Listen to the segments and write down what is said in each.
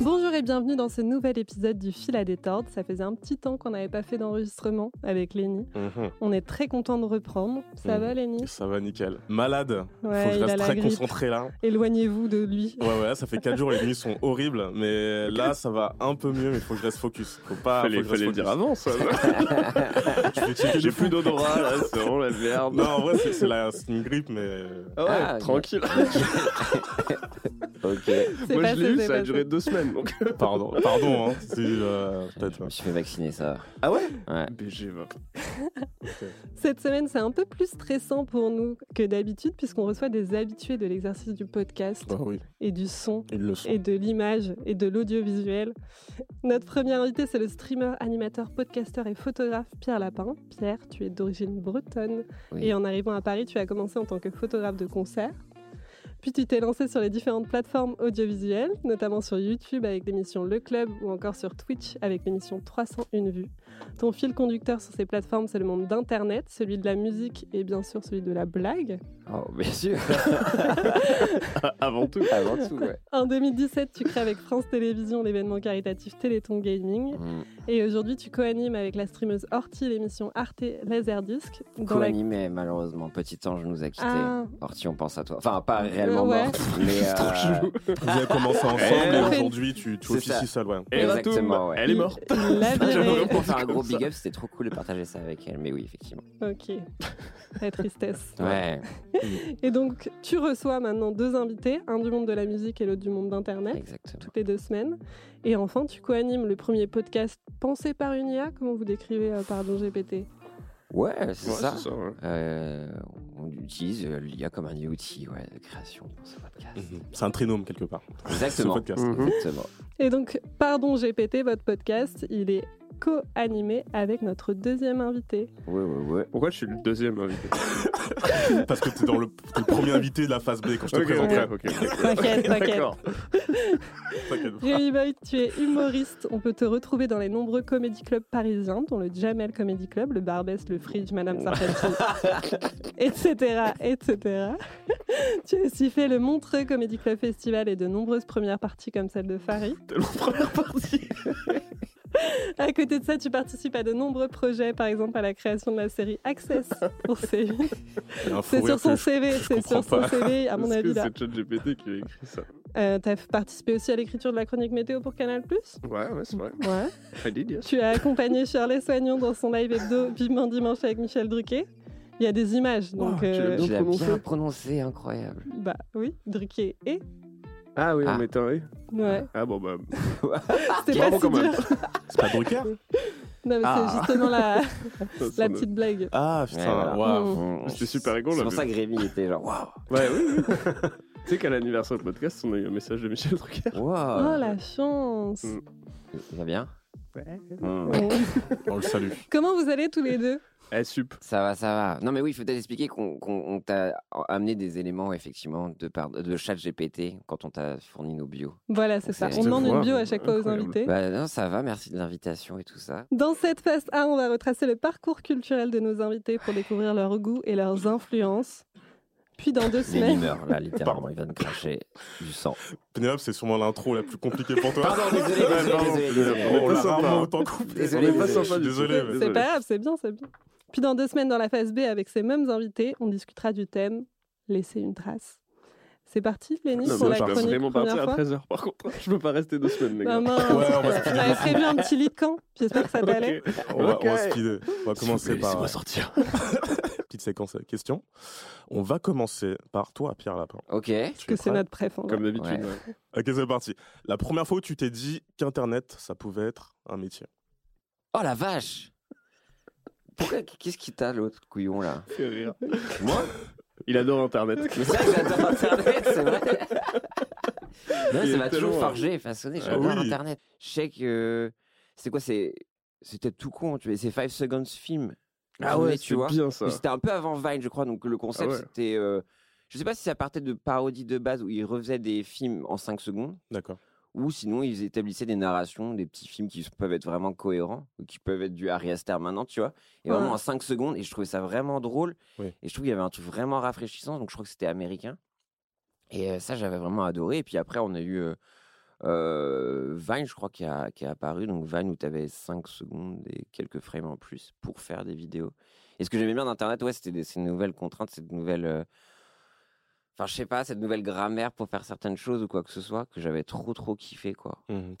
Bonjour et bienvenue dans ce nouvel épisode du Fil à détordre. Ça faisait un petit temps qu'on n'avait pas fait d'enregistrement avec Lenny. Mhm. On est très content de reprendre. Ça Mhm. va Lenny? Ça va nickel. Malade. Ouais, Faut que je reste très grippe. concentré là. Éloignez-vous de lui. Ouais, ouais, ça fait 4 jours, les nuits sont horribles. Mais là, ça va un peu mieux, mais il faut que je reste focus. Faut pas. Fallait, faut que je fallait le reste dire avant, ça. Je J'ai plus d'odorat, là, c'est vraiment la merde. Non, en vrai, c'est- la- une grippe, mais. Ah ouais, Ah, tranquille. Ok. Moi, passé, je l'ai eu, ça a duré deux semaines. Donc... Pardon, pardon, hein. C'est euh, peut-être. Je me suis fait vacciner, ça. va. Ah ouais Ouais. BG, va. Cette semaine, c'est un peu plus stressant pour nous que d'habitude puisqu'on reçoit des habitués de l'exercice du podcast oui, et du son et de l'image et de l'audiovisuel. Notre premier invité, c'est le streamer, animateur, podcasteur et photographe Pierre Lapin. Pierre, tu es d'origine bretonne Oui. et en arrivant à Paris, tu as commencé en tant que photographe de concert. Puis tu t'es lancé sur les différentes plateformes audiovisuelles, notamment sur YouTube avec l'émission Le Club ou encore sur Twitch avec l'émission 301 vues. Ton fil conducteur sur ces plateformes, c'est le monde d'Internet, celui de la musique et bien sûr celui de la blague. Oh, bien sûr. Avant tout. Avant tout, ouais. En 2017, tu crées avec France Télévisions l'événement caritatif Téléthon Gaming. Mm. Et aujourd'hui, tu co-animes avec la streameuse Horty l'émission Arte Laserdisc. la- Co-animé, malheureusement. Petit ange nous a quittés. Ah. Orti, on pense à toi. Enfin, pas réellement ouais. morte, mais. euh, Vous avez commencé ensemble Eh, et aujourd'hui, tu, tu officies seul, ouais. Et Ratoum, Exactement, ouais. Elle est morte. J'aimerais pour faire un gros big up, c'était trop cool de partager ça avec elle. Mais oui, effectivement. Ok. La tristesse. Ouais, Et donc, tu reçois maintenant deux invités, un du monde de la musique et l'autre du monde d'Internet, exactement. toutes les deux semaines. Et enfin, tu co-animes le premier podcast pensé par une IA. Comment vous décrivez euh, Pardon GPT Ouais, c'est Ouais, ça. c'est ça, ouais. Euh, on utilise euh, l'IA comme un outil ouais, de création pour ce podcast. Mhm. C'est un trinôme quelque part. Exactement. Ce podcast. Mhm. Exactement. Et donc, Pardon GPT, votre podcast, il est co-animé avec notre deuxième invité. Ouais, ouais, ouais. Pourquoi je suis le deuxième invité Parce que t'es dans le, premier invité de la phase B quand je te Ok, présenterai. ok, ok. T'inquiète, t'inquiète. Rémi Boy, tu es humoriste. On peut te retrouver dans les nombreux comédie clubs parisiens, dont le Jamel Comedy Club, le Barbès, le Fridge, Madame Sarfati, etc., etc. tu as aussi fait le Montreux Comedy Club Festival et de nombreuses premières parties comme celle de Farid. Tellement première partie. À côté de ça, tu participes à de nombreux projets, par exemple à la création de la série Access pour C8. Il y a un fou C'est sur son CV, c'est sur son. CV, à mon avis c'est ChatGPT qui a écrit ça Euh, tu as participé aussi à l'écriture de la chronique météo pour Canal+. Ouais, ouais, c'est vrai. Ouais. I did, yes. Tu as accompagné Shirley Soignon dans son live hebdo Vivement Dimanche avec Michel Drucker. Il y a des images, donc Oh, tu l'as euh, bien prononcé. bien prononcé, incroyable. bah oui, Drucker et Ah oui, Ah. on mettait un E. ouais, Ah bon, bah. c'était Bravo pas si quand même. dur. C'est pas Drucker? Non mais Ah. c'est justement la, ça, la ça me- petite blague. Ah, Ouais, putain, voilà. waouh. Mm. C'était super rigolo, C'est pour ça que Rémi était genre waouh. Ouais, oui, oui. tu sais qu'à l'anniversaire du podcast, on a eu un message de Michel Drucker. Oh Waouh. la chance. Mm. Il va bien? Ouais. Mm. Bon. On le salue. Comment vous allez tous les deux? Eh, sup. Ça va, ça va. Non, mais oui, il faut peut-être expliquer qu'on qu'on- on t'a amené des éléments, effectivement, de, par, de chat GPT quand on t'a fourni nos bios. Voilà, c'est ça. On demande une bio à chaque fois aux invités. Bah non, ça va, merci de l'invitation et tout ça. Dans cette phase A, on va retracer le parcours culturel de nos invités pour découvrir leurs goûts et leurs influences. Puis dans deux Les semaines, limeurs, là, littéralement, il va me cracher du sang. Pénélope, c'est sûrement l'intro la plus compliquée pour toi. Pardon, désolé, désolé, désolé. On l'a rarement autant c'est pas grave, c'est bien, c'est bien. Puis dans deux semaines, dans la phase B, avec ces mêmes invités, on discutera du thème Laisser une trace. C'est parti, Lénie, Non, pour la je chronique vraiment première partir à fois 13h par contre. Je peux pas rester deux semaines, les Bah gars. mince, Ouais, on va se j'avais prévu un petit lit de camp. J'espère que ça t'allait. On va, on va Ok. speeder. On va commencer par Laissez-moi sortir. petite séquence question. On va commencer par toi, Pierre Lapin. Ok. Parce que es c'est notre préf. vrai. Comme d'habitude. Ouais. ouais. Ok, c'est parti. La première fois où tu t'es dit qu'Internet, ça pouvait être un métier. Oh la vache Pourquoi Qu'est-ce qui t'a l'autre couillon là? Fait rire. Moi? Il adore Internet. Mais ça, j'adore Internet, c'est vrai. Non, Il ça est m'a toujours tellement- et façonné. Ah J'adore oui. Internet. Je sais que. C'est quoi C'est. C'était tout con, tu vois. C'est 5 Seconds Film. Ah ouais, tu vois. bien ça. Mais C'était un peu avant Vine, je crois. Donc le concept, Ah ouais. c'était. euh, Je sais pas si ça partait de parodies de base où ils refaisaient des films en 5 secondes. D'accord. Ou sinon, ils établissaient des narrations, des petits films qui peuvent être vraiment cohérents, ou qui peuvent être du Harry Aster maintenant, tu vois? Et Ouais. vraiment en 5 secondes, et je trouvais ça vraiment drôle. Oui. Et je trouve qu'il y avait un truc vraiment rafraîchissant, donc je crois que c'était américain. Et ça, j'avais vraiment adoré. Et puis après, on a eu euh, euh, Vine, je crois, qui, a, qui est apparu. Donc Vine, où tu avais 5 secondes et quelques frames en plus pour faire des vidéos. Et ce que j'aimais bien d'Internet, ouais, c'était des- ces nouvelles contraintes, cette nouvelle. euh, Enfin, je sais pas, cette nouvelle grammaire pour faire certaines choses ou quoi que ce soit, que j'avais trop, trop kiffé, quoi. Mhm.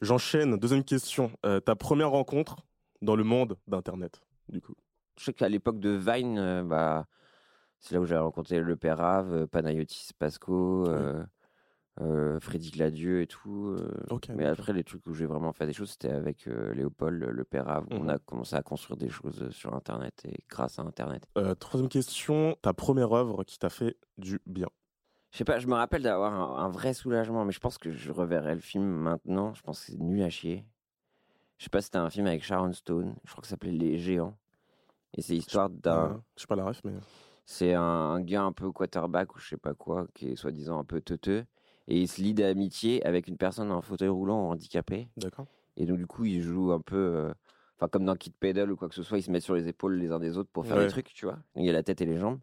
J'enchaîne. Deuxième question. Euh, ta première rencontre dans le monde d'Internet, du coup? Je sais qu'à l'époque de Vine, euh, bah, c'est là où j'avais rencontré Le Père Rave, euh, Panayotis Pasco, euh, Freddy Gladieux et tout. euh. Mais après, les trucs où j'ai vraiment fait des choses, c'était avec euh, Léopold, Le Père où On Mhm. a commencé à construire des choses euh, sur Internet et grâce à Internet. Euh, troisième question. Ta première œuvre qui t'a fait du bien? Je sais pas, je me rappelle d'avoir un, un vrai soulagement, mais je pense que je reverrai le film maintenant. Je pense que c'est nul à chier. Je sais pas si c'était un film avec Sharon Stone. Je crois que ça s'appelait Les Géants. Et c'est l'histoire d'un. Euh, je sais pas la ref, mais. C'est un, un gars un peu quarterback ou je sais pas quoi, qui est soi-disant un peu teuteux. Et il se lie d'amitié avec une personne en fauteuil roulant ou handicapé. D'accord. Et donc, du coup, il joue un peu. euh, Enfin, comme dans Kid Pedal ou quoi que ce soit, ils se mettent sur les épaules les uns des autres pour faire Ouais. des trucs, tu vois. Il y a la tête et les jambes.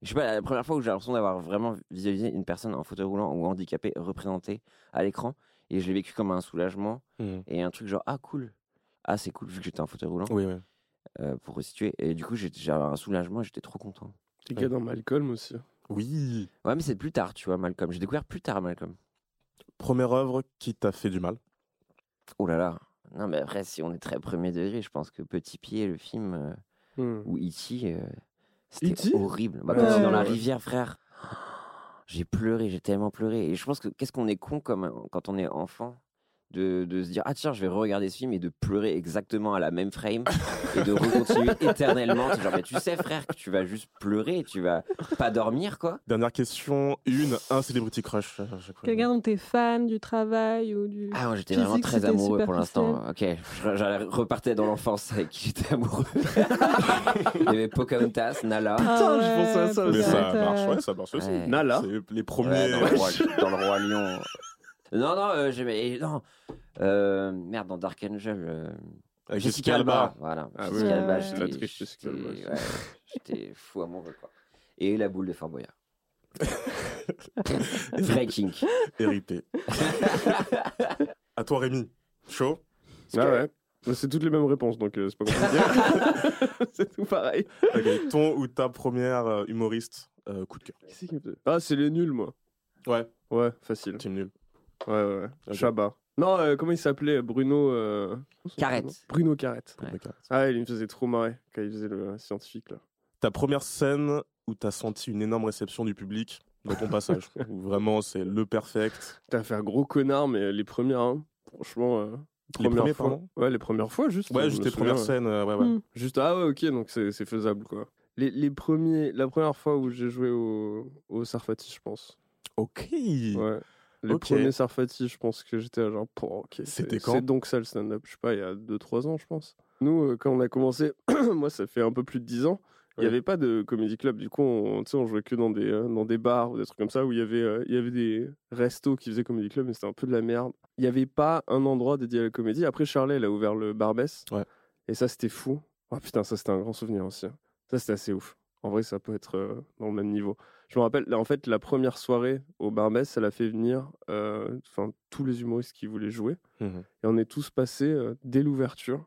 Je sais pas, la première fois où j'ai l'impression d'avoir vraiment visualisé une personne en fauteuil roulant ou handicapé représentée à l'écran. Et je l'ai vécu comme un soulagement Mhm. et un truc genre, ah cool. Ah, c'est cool, vu que j'étais en fauteuil roulant, Oui, oui. euh, pour resituer. Et du coup, j'ai- j'avais un soulagement et j'étais trop content. Les gars dans Malcolm aussi. Oui. Ouais, mais c'est plus tard, tu vois, Malcolm. J'ai découvert plus tard Malcolm. Première œuvre qui t'a fait du mal. Oh là là. Non, mais après, si on est très premier degré, je pense que Petit Pied, le film, euh, Hmm. ou E.T., euh, c'était E.T.? horrible. Bah, Ouais, quand il est dans la ouais. rivière, frère, j'ai pleuré, j'ai tellement pleuré. Et je pense que qu'est-ce qu'on est con comme, quand on est enfant? De, de se dire ah tiens je vais regarder ce film et de pleurer exactement à la même frame et de recontinuer éternellement C'est genre mais tu sais frère que tu vas juste pleurer et tu vas pas dormir quoi Dernière question. Une, un celebrity crush. fois. Quelqu'un dont t'es fan du travail ou du. Ah, moi j'étais vraiment très amoureux pour l'instant. Ok, je, je repartais dans l'enfance avec qui j'étais amoureux. Il y avait Pocahontas, Nala. Putain, je pensais à ça aussi. Mais ça marche, ouais, ça marche aussi. Ouais. Nala. C'est les Ouais, premiers. dans, le roi, dans le roi lion. Non, non, euh, j'aimais. et Non, euh, merde, dans Dark Angel. euh, Avec Jessica Alba. Voilà. Ah Jessica ouais, Alba, j'étais- La triche Jessica Alba j'étais- aussi. ouais, J'étais fou amoureux, quoi. Et la boule de Fort Boyard. Vrai kink. RIP. à toi, Rémi. Chaud? Ah ouais. Mais C'est toutes les mêmes réponses, donc euh, c'est pas compliqué. c'est tout pareil. Ok, Ton ou ta première euh, humoriste euh, coup de cœur? Qui c'est qui me fait Ah, c'est les nuls, moi. Ouais, Ouais, facile. team nul. Ouais, ouais. Chabat. Non, euh, comment il s'appelait Bruno. euh, Carrette. Bruno Carrette. Ouais. Ah, il me faisait trop marrer quand il faisait le scientifique, là. Ta première scène où t'as senti une énorme réception du public dans ton passage. où vraiment c'est le perfect. T'as fait un gros connard, mais les premières, hein, franchement. euh, Les premières premiers, fois. pardon Ouais, les premières fois, juste. Ouais, juste les premières scènes. euh, ouais, ouais. Mm. Juste, ah ouais, ok, donc c'est c'est faisable, quoi. Les, les premiers, la première fois où j'ai joué au, au Sarfati, je pense. Ok. Ouais. Les Ok. premiers Sarfati, je pense que j'étais à genre, ok. C'était quand C'est donc ça le stand-up, je sais pas, il y a 2-3 ans, je pense. Nous, euh, quand on a commencé, moi, ça fait un peu plus de 10 ans, il n'y Ouais. avait pas de comédie club. Du coup, on, on jouait que dans des, euh, dans des bars ou des trucs comme ça où il y avait, euh, il y avait des restos qui faisaient comédie club, mais c'était un peu de la merde. Il n'y avait pas un endroit dédié à la comédie. Après, Charlet, elle a ouvert le Barbès. Ouais. Et ça, c'était fou. Oh putain, ça, c'était un grand souvenir aussi. hein. Ça, c'était assez ouf. En vrai, ça peut être euh, dans le même niveau. Je me rappelle, en fait, la première soirée au Barbès, elle a fait venir euh, enfin, tous les humoristes qui voulaient jouer. Mhm. Et on est tous passés euh, dès l'ouverture,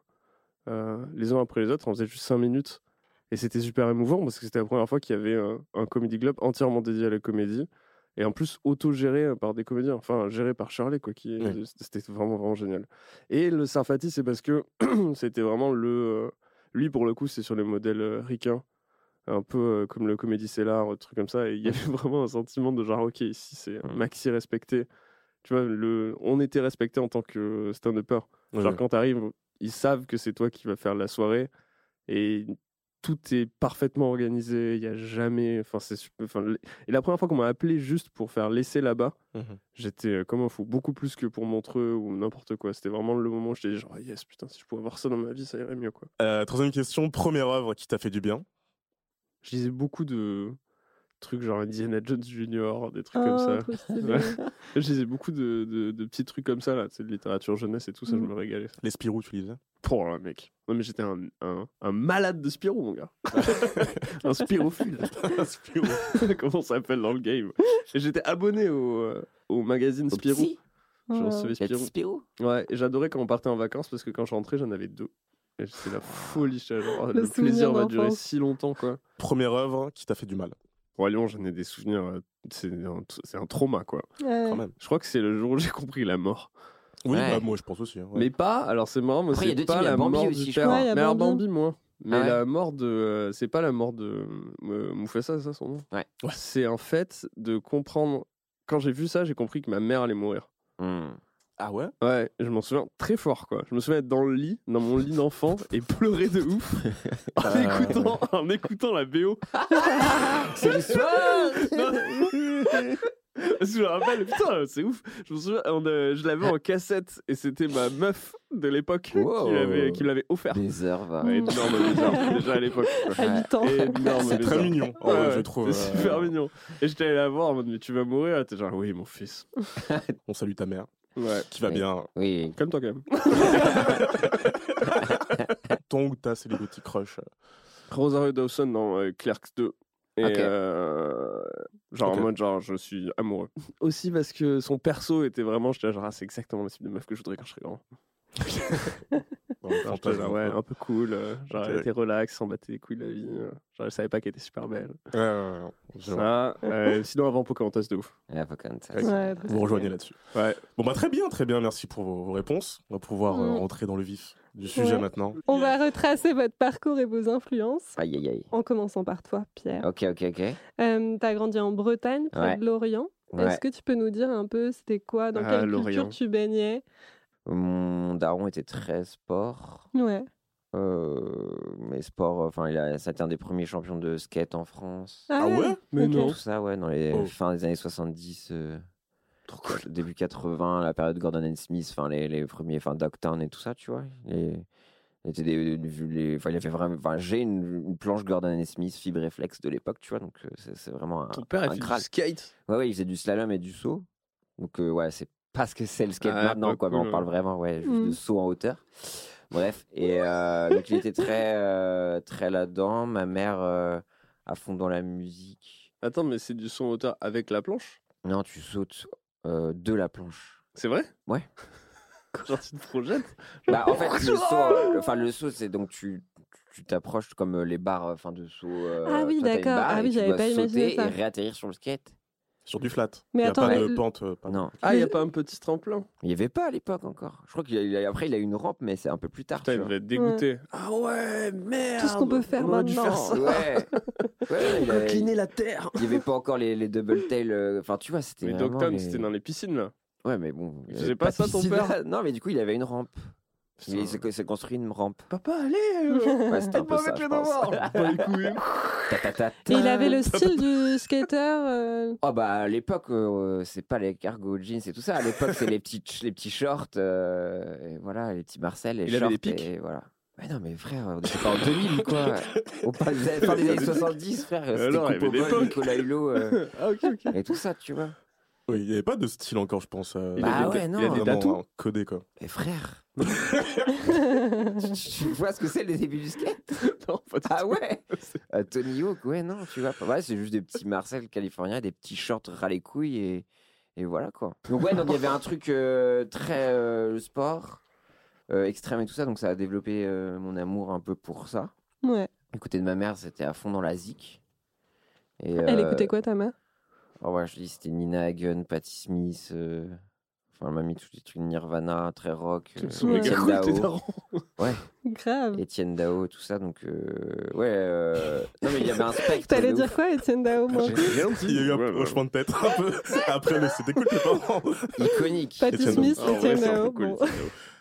euh, les uns après les autres. On faisait juste 5 minutes. Et c'était super émouvant parce que c'était la première fois qu'il y avait un, comedy club entièrement dédié à la comédie. Et en plus, auto-géré par des comédiens. Enfin, géré par Charlie, quoi. Qui. C'était vraiment, vraiment génial. Et le Sarfati, c'est parce que c'était vraiment le. lui, pour le coup, c'est sur les modèles ricains. Un peu euh, comme le comédie Cellar, un truc comme ça. Et il y avait vraiment un sentiment de genre, ok, ici, c'est Mm. maxi respecté. Tu vois, le... on était respecté en tant que stand-upper. Ouais, Genre, ouais. quand t'arrives, ils savent que c'est toi qui vas faire la soirée et tout est parfaitement organisé. Il y a jamais. Enfin, c'est enfin, Et la première fois qu'on m'a appelé juste pour faire l'essai là-bas, Mhm. j'étais euh, comme un fou. Beaucoup plus que pour Montreux ou n'importe quoi. C'était vraiment le moment où j'étais genre, yes, putain, si je pouvais avoir ça dans ma vie, ça irait mieux, quoi. Euh, troisième question. Première œuvre qui t'a fait du bien Je lisais beaucoup de. trucs genre Indiana Jones Junior, des trucs comme Oh, ça. Ouais. Je lisais beaucoup de, de- de petits trucs comme ça, là, tu sais, de littérature jeunesse et tout, ça, je Mm. me régalais. Les Spirou, tu lisais? Pour un mec. Non, mais j'étais un, un, un malade de Spirou, mon gars. un Spirophile. Spirou. Comment ça s'appelle dans le game? Et j'étais abonné au, euh, au magazine Spirou. Je Ouais. recevais Spirou. petit Spirou? Ouais, et j'adorais quand on partait en vacances parce que quand je rentrais, j'en avais deux. C'est la folie, j'étais genre, Le plaisir va durer si longtemps, quoi. Première œuvre qui t'a fait du mal. Roi Lion, j'en ai des souvenirs, euh, c'est un, c'est un trauma, quoi. Ouais. Quand même. Je crois que c'est le jour où j'ai compris la mort. Oui, Ouais. bah, moi je pense aussi. hein, ouais. Mais pas, alors c'est marrant, moi c'est pas la mort du père. mais alors Bambi. Mais Ah ouais la mort de. euh, c'est pas la mort de euh, Mufasa, ça son nom? Ouais. C'est en fait de comprendre. Quand j'ai vu ça, j'ai compris que ma mère allait mourir. Hmm. Ah ouais? Ouais, je m'en souviens très fort, quoi. Je me souviens être dans le lit, dans mon lit d'enfant, et pleurer de ouf en, Ah. écoutant, en écoutant la BO. C'est l'histoire Parce que je me rappelle, putain, c'est ouf. Je me souviens, on, euh, je l'avais en cassette, et c'était ma meuf de l'époque Wow. qui l'avait- qui me l'avait offert. Des heures, va. Ouais, énorme bizarre, déjà à l'époque. quoi. À 8 ans. Énorme C'est très mignon, en Ouais, je trouve. C'est euh, super mignon. Et j'étais allé la voir en mode, mais tu vas mourir. Était genre, oui, mon fils. On salue ta mère, Ouais. qui va Oui. bien. Oui. Comme toi, quand même. Ton ou ta célébrity crush Rosario Dawson dans euh, Clerks 2. Et euh, genre en mode, genre, je suis amoureux. Aussi parce que son perso était vraiment, j'étais genre, ah, c'est exactement le type de meuf que je voudrais quand je serais grand. fantasme, genre, ouais, un peu cool. euh, genre, elle était relax, s'en battait les couilles de la vie. euh, genre, je savais pas qu'elle était super belle. Ouais, ouais, ouais, je vois. Ça, euh, sinon, avant Pocahontas, de ouf. Pocahontas. Ouais. Ouais, Vous rejoignez là-dessus. Ouais. Bon, bah très bien, très bien. Merci pour vos, vos réponses. On va pouvoir euh, Mm. rentrer dans le vif du sujet Ouais. maintenant. On va retracer votre parcours et vos influences. Aïe, aïe, aïe. En commençant par toi, Pierre. Ok, ok, ok. Euh, tu as grandi en Bretagne, près Ouais. de Lorient. Ouais. Est-ce que tu peux nous dire un peu c'était quoi, dans Ah, quelle culture tu baignais? Mon daron était très sport. Ouais. Euh, mais sport, enfin, il a, c'était un des premiers champions de skate en France. Ah ouais? Mais non. Tout ça, ouais, dans les Oh. fins des années 70, euh, début 80, la période Gordon and Smith, enfin, les, les premiers, enfin, Dogtown et tout ça, tu vois. Les, il était des, des- les- enfin, il avait vraiment, enfin, j'ai une, une planche Gordon and Smith fibre réflexe de l'époque, tu vois, donc euh, c'est, c'est vraiment un, Ton père, un fait du skate? Ouais, ouais, il faisait du slalom et du saut. Donc, euh, ouais, c'est pas ce que c'est le skate Ah, maintenant, pas quoi. Mais on parle vraiment, ouais, juste Mm. de saut en hauteur. Bref, et euh, donc il était très, euh, très là-dedans. Ma mère, euh, à fond dans la musique. Attends, mais c'est du son auteur avec la planche? Non, tu sautes euh, de la planche. C'est vrai? Ouais. Genre, tu te projettes? Bah, en fait, le saut, enfin, le saut, c'est donc tu tu t'approches comme les barres enfin, de saut. euh, Ah oui, d'accord. Ah oui, j'avais pas imaginé sauter ça. Et réatterrir sur le skate. Sur du flat. Mais il n'y a attends, pas de pente. euh, pas- Non, Ah, il n'y a pas un petit tremplin? Il n'y avait pas à l'époque encore. Je crois qu'il a, il a- après il a eu une rampe, mais c'est un peu plus tard. Putain, tu il vois. devait être dégoûté. Ah ouais, merde Tout ce qu'on peut faire On aurait dû maintenant. faire ça. Ouais. ouais il, a- Incliner la terre il y avait pas encore les, les double tail. euh, Enfin, tu vois, c'était. Mais vraiment Dogtown, les- c'était dans les piscines, là. Ouais, mais bon. Il y avait pas ça, ton piscine père. Non, mais du coup, il avait une rampe. Putain. Il s'est s'est construit une rampe. Papa, allez euh, Ouais, c'était un peu Pas ça, je les pense. Ta, ta, ta, Et il avait le style du skater. euh, Oh bah à l'époque euh, c'est pas les cargo jeans et tout ça. À l'époque c'est les petits les petits shorts, euh, et voilà les petits Marcel, les Il avait shorts des pics et voilà. Mais non mais frère, on était pas en 2000 quoi. On passe des fin des années 70 frère. C'était au avait. Nicolas Hulot euh, Ah, ok, ok. et tout ça tu vois. Oui, il n'y avait pas de style encore, je pense. euh, Il Bah a des ouais, non. Il a des vraiment, tatous euh, codé, quoi. Et frère, tu, tu vois ce que c'est le début du skate? Non, pas du Ah ouais? Euh, Tony Hawk, ouais non tu vois. Ouais c'est juste des petits Marcel californiens, des petits shorts ras les couilles et et voilà quoi. Donc ouais donc il y avait un truc euh, très euh, le sport. euh, extrême et tout ça, donc ça a développé euh, mon amour un peu pour ça. Ouais. Du côté de ma mère, c'était à fond dans la zik. Et, Elle euh, écoutait quoi, ta mère? Oh ouais, je dis c'était Nina Hagen, Patti Smith. euh, Enfin, elle m'a mis tous les trucs Nirvana, très rock. Euh, Ouais. tes Dao, darons. Grave. Étienne Dao, tout ça. Donc, euh, ouais. euh, Non, mais il y avait un spectre. T'allais dire ouf. quoi, Étienne Dao moi J'ai rien dit. Il y a eu un Ouais, hochement de tête un peu. Après, mais c'était cool, tes parents. Iconique. Patty Étienne Smith, Ah ouais, un peu Dao.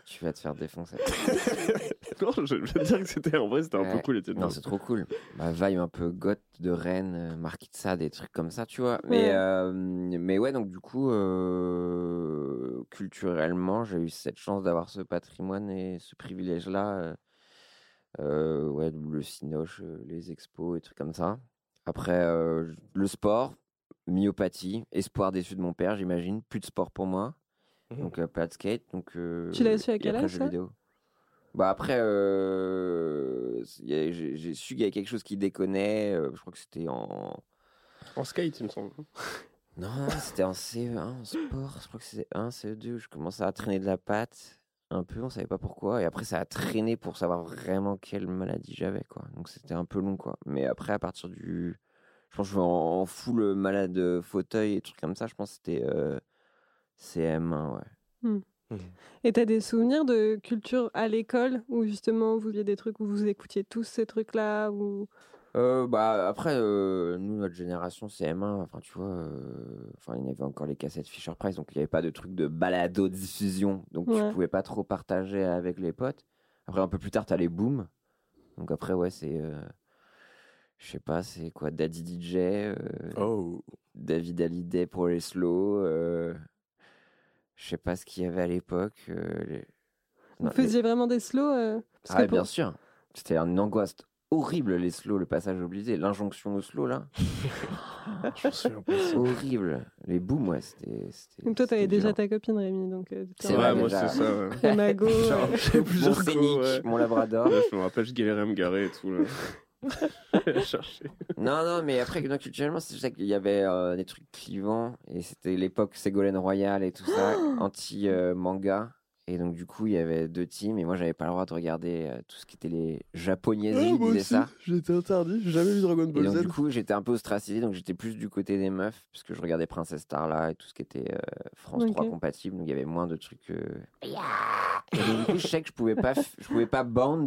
Tu vas te faire défoncer. Non, je veux dire que c'était en vrai, c'était un peu Ouais. cool, Non, c'est trop cool. Ma vibe un peu goth de Rennes, euh, Marquis de Sade, des trucs comme ça, tu vois. Ouais. Mais, euh, mais ouais, donc du coup, euh, culturellement, j'ai eu cette chance d'avoir ce patrimoine et ce privilège-là. euh, ouais, le Cinoche, les expos et trucs comme ça. Après, euh, le sport, myopathie, espoir déçu de mon père, j'imagine. Plus de sport pour moi. Mhm. Donc, euh, pas de skate. Donc, euh, Tu l'as su à quel après, âge, jeux ça vidéo. Bah après, euh, j'ai su qu'il y avait quelque chose qui déconnait. euh, je crois que c'était en. En skate, il me semble. Non, c'était en CE1, en sport. Je crois que c'était 1, CE2 où je commençais à traîner de la patte un peu, on savait pas pourquoi. Et après, ça a traîné pour savoir vraiment quelle maladie j'avais, quoi. Donc c'était un peu long, quoi. Mais après, à partir du. Je pense que je vais en, en full malade euh, fauteuil et trucs comme ça. Je pense que c'était euh, CM1, ouais. Et t'as des souvenirs de culture à l'école où justement vous aviez des trucs où vous écoutiez tous ces trucs-là ou... Euh, bah après euh, nous notre génération CM1 enfin tu vois euh, enfin il y avait encore les cassettes Fisher Price donc il n'y avait pas de truc de balado diffusion donc Ouais. tu pouvais pas trop partager avec les potes après un peu plus tard t'as les booms donc après ouais c'est euh, je sais pas c'est quoi Daddy DJ euh, Oh. David Hallyday pour les slow euh, je sais pas ce qu'il y avait à l'époque euh, les- Vous Non, les- faisiez vraiment des slows euh, parce ah que ouais, pour- bien sûr c'était une angoisse horrible les slows le passage obligé l'injonction au slow là. C'est horrible. Les booms, ouais, c'était. Donc toi t'avais déjà ta copine Rémi, donc euh, C'est vrai, Ouais, moi, c'est ça. Ouais. Mago, Genre, euh, Mon mon labrador. Là, je me rappelle, je galérais à me garer et tout. Là. Chercher. non, non, mais après, non, culturellement, c'est vrai qu'il y avait euh, des trucs clivants. Et c'était l'époque Ségolène Royal et tout ça, anti-manga. et donc, du coup, il y avait deux teams. Et moi, j'avais pas le droit de regarder euh, tout ce qui était les japonaiseries, moi disaient aussi, ça. J'étais interdit, j'ai jamais vu Dragon Et Ball donc, Z. du coup, j'étais un peu ostracisé. Donc, j'étais plus du côté des meufs. Parce que je regardais Princess Starla et tout ce qui était euh, France Ok. 3 compatible. Donc, il y avait moins de trucs. euh, Et donc, du coup, je sais que je pouvais pas, f- je pouvais pas band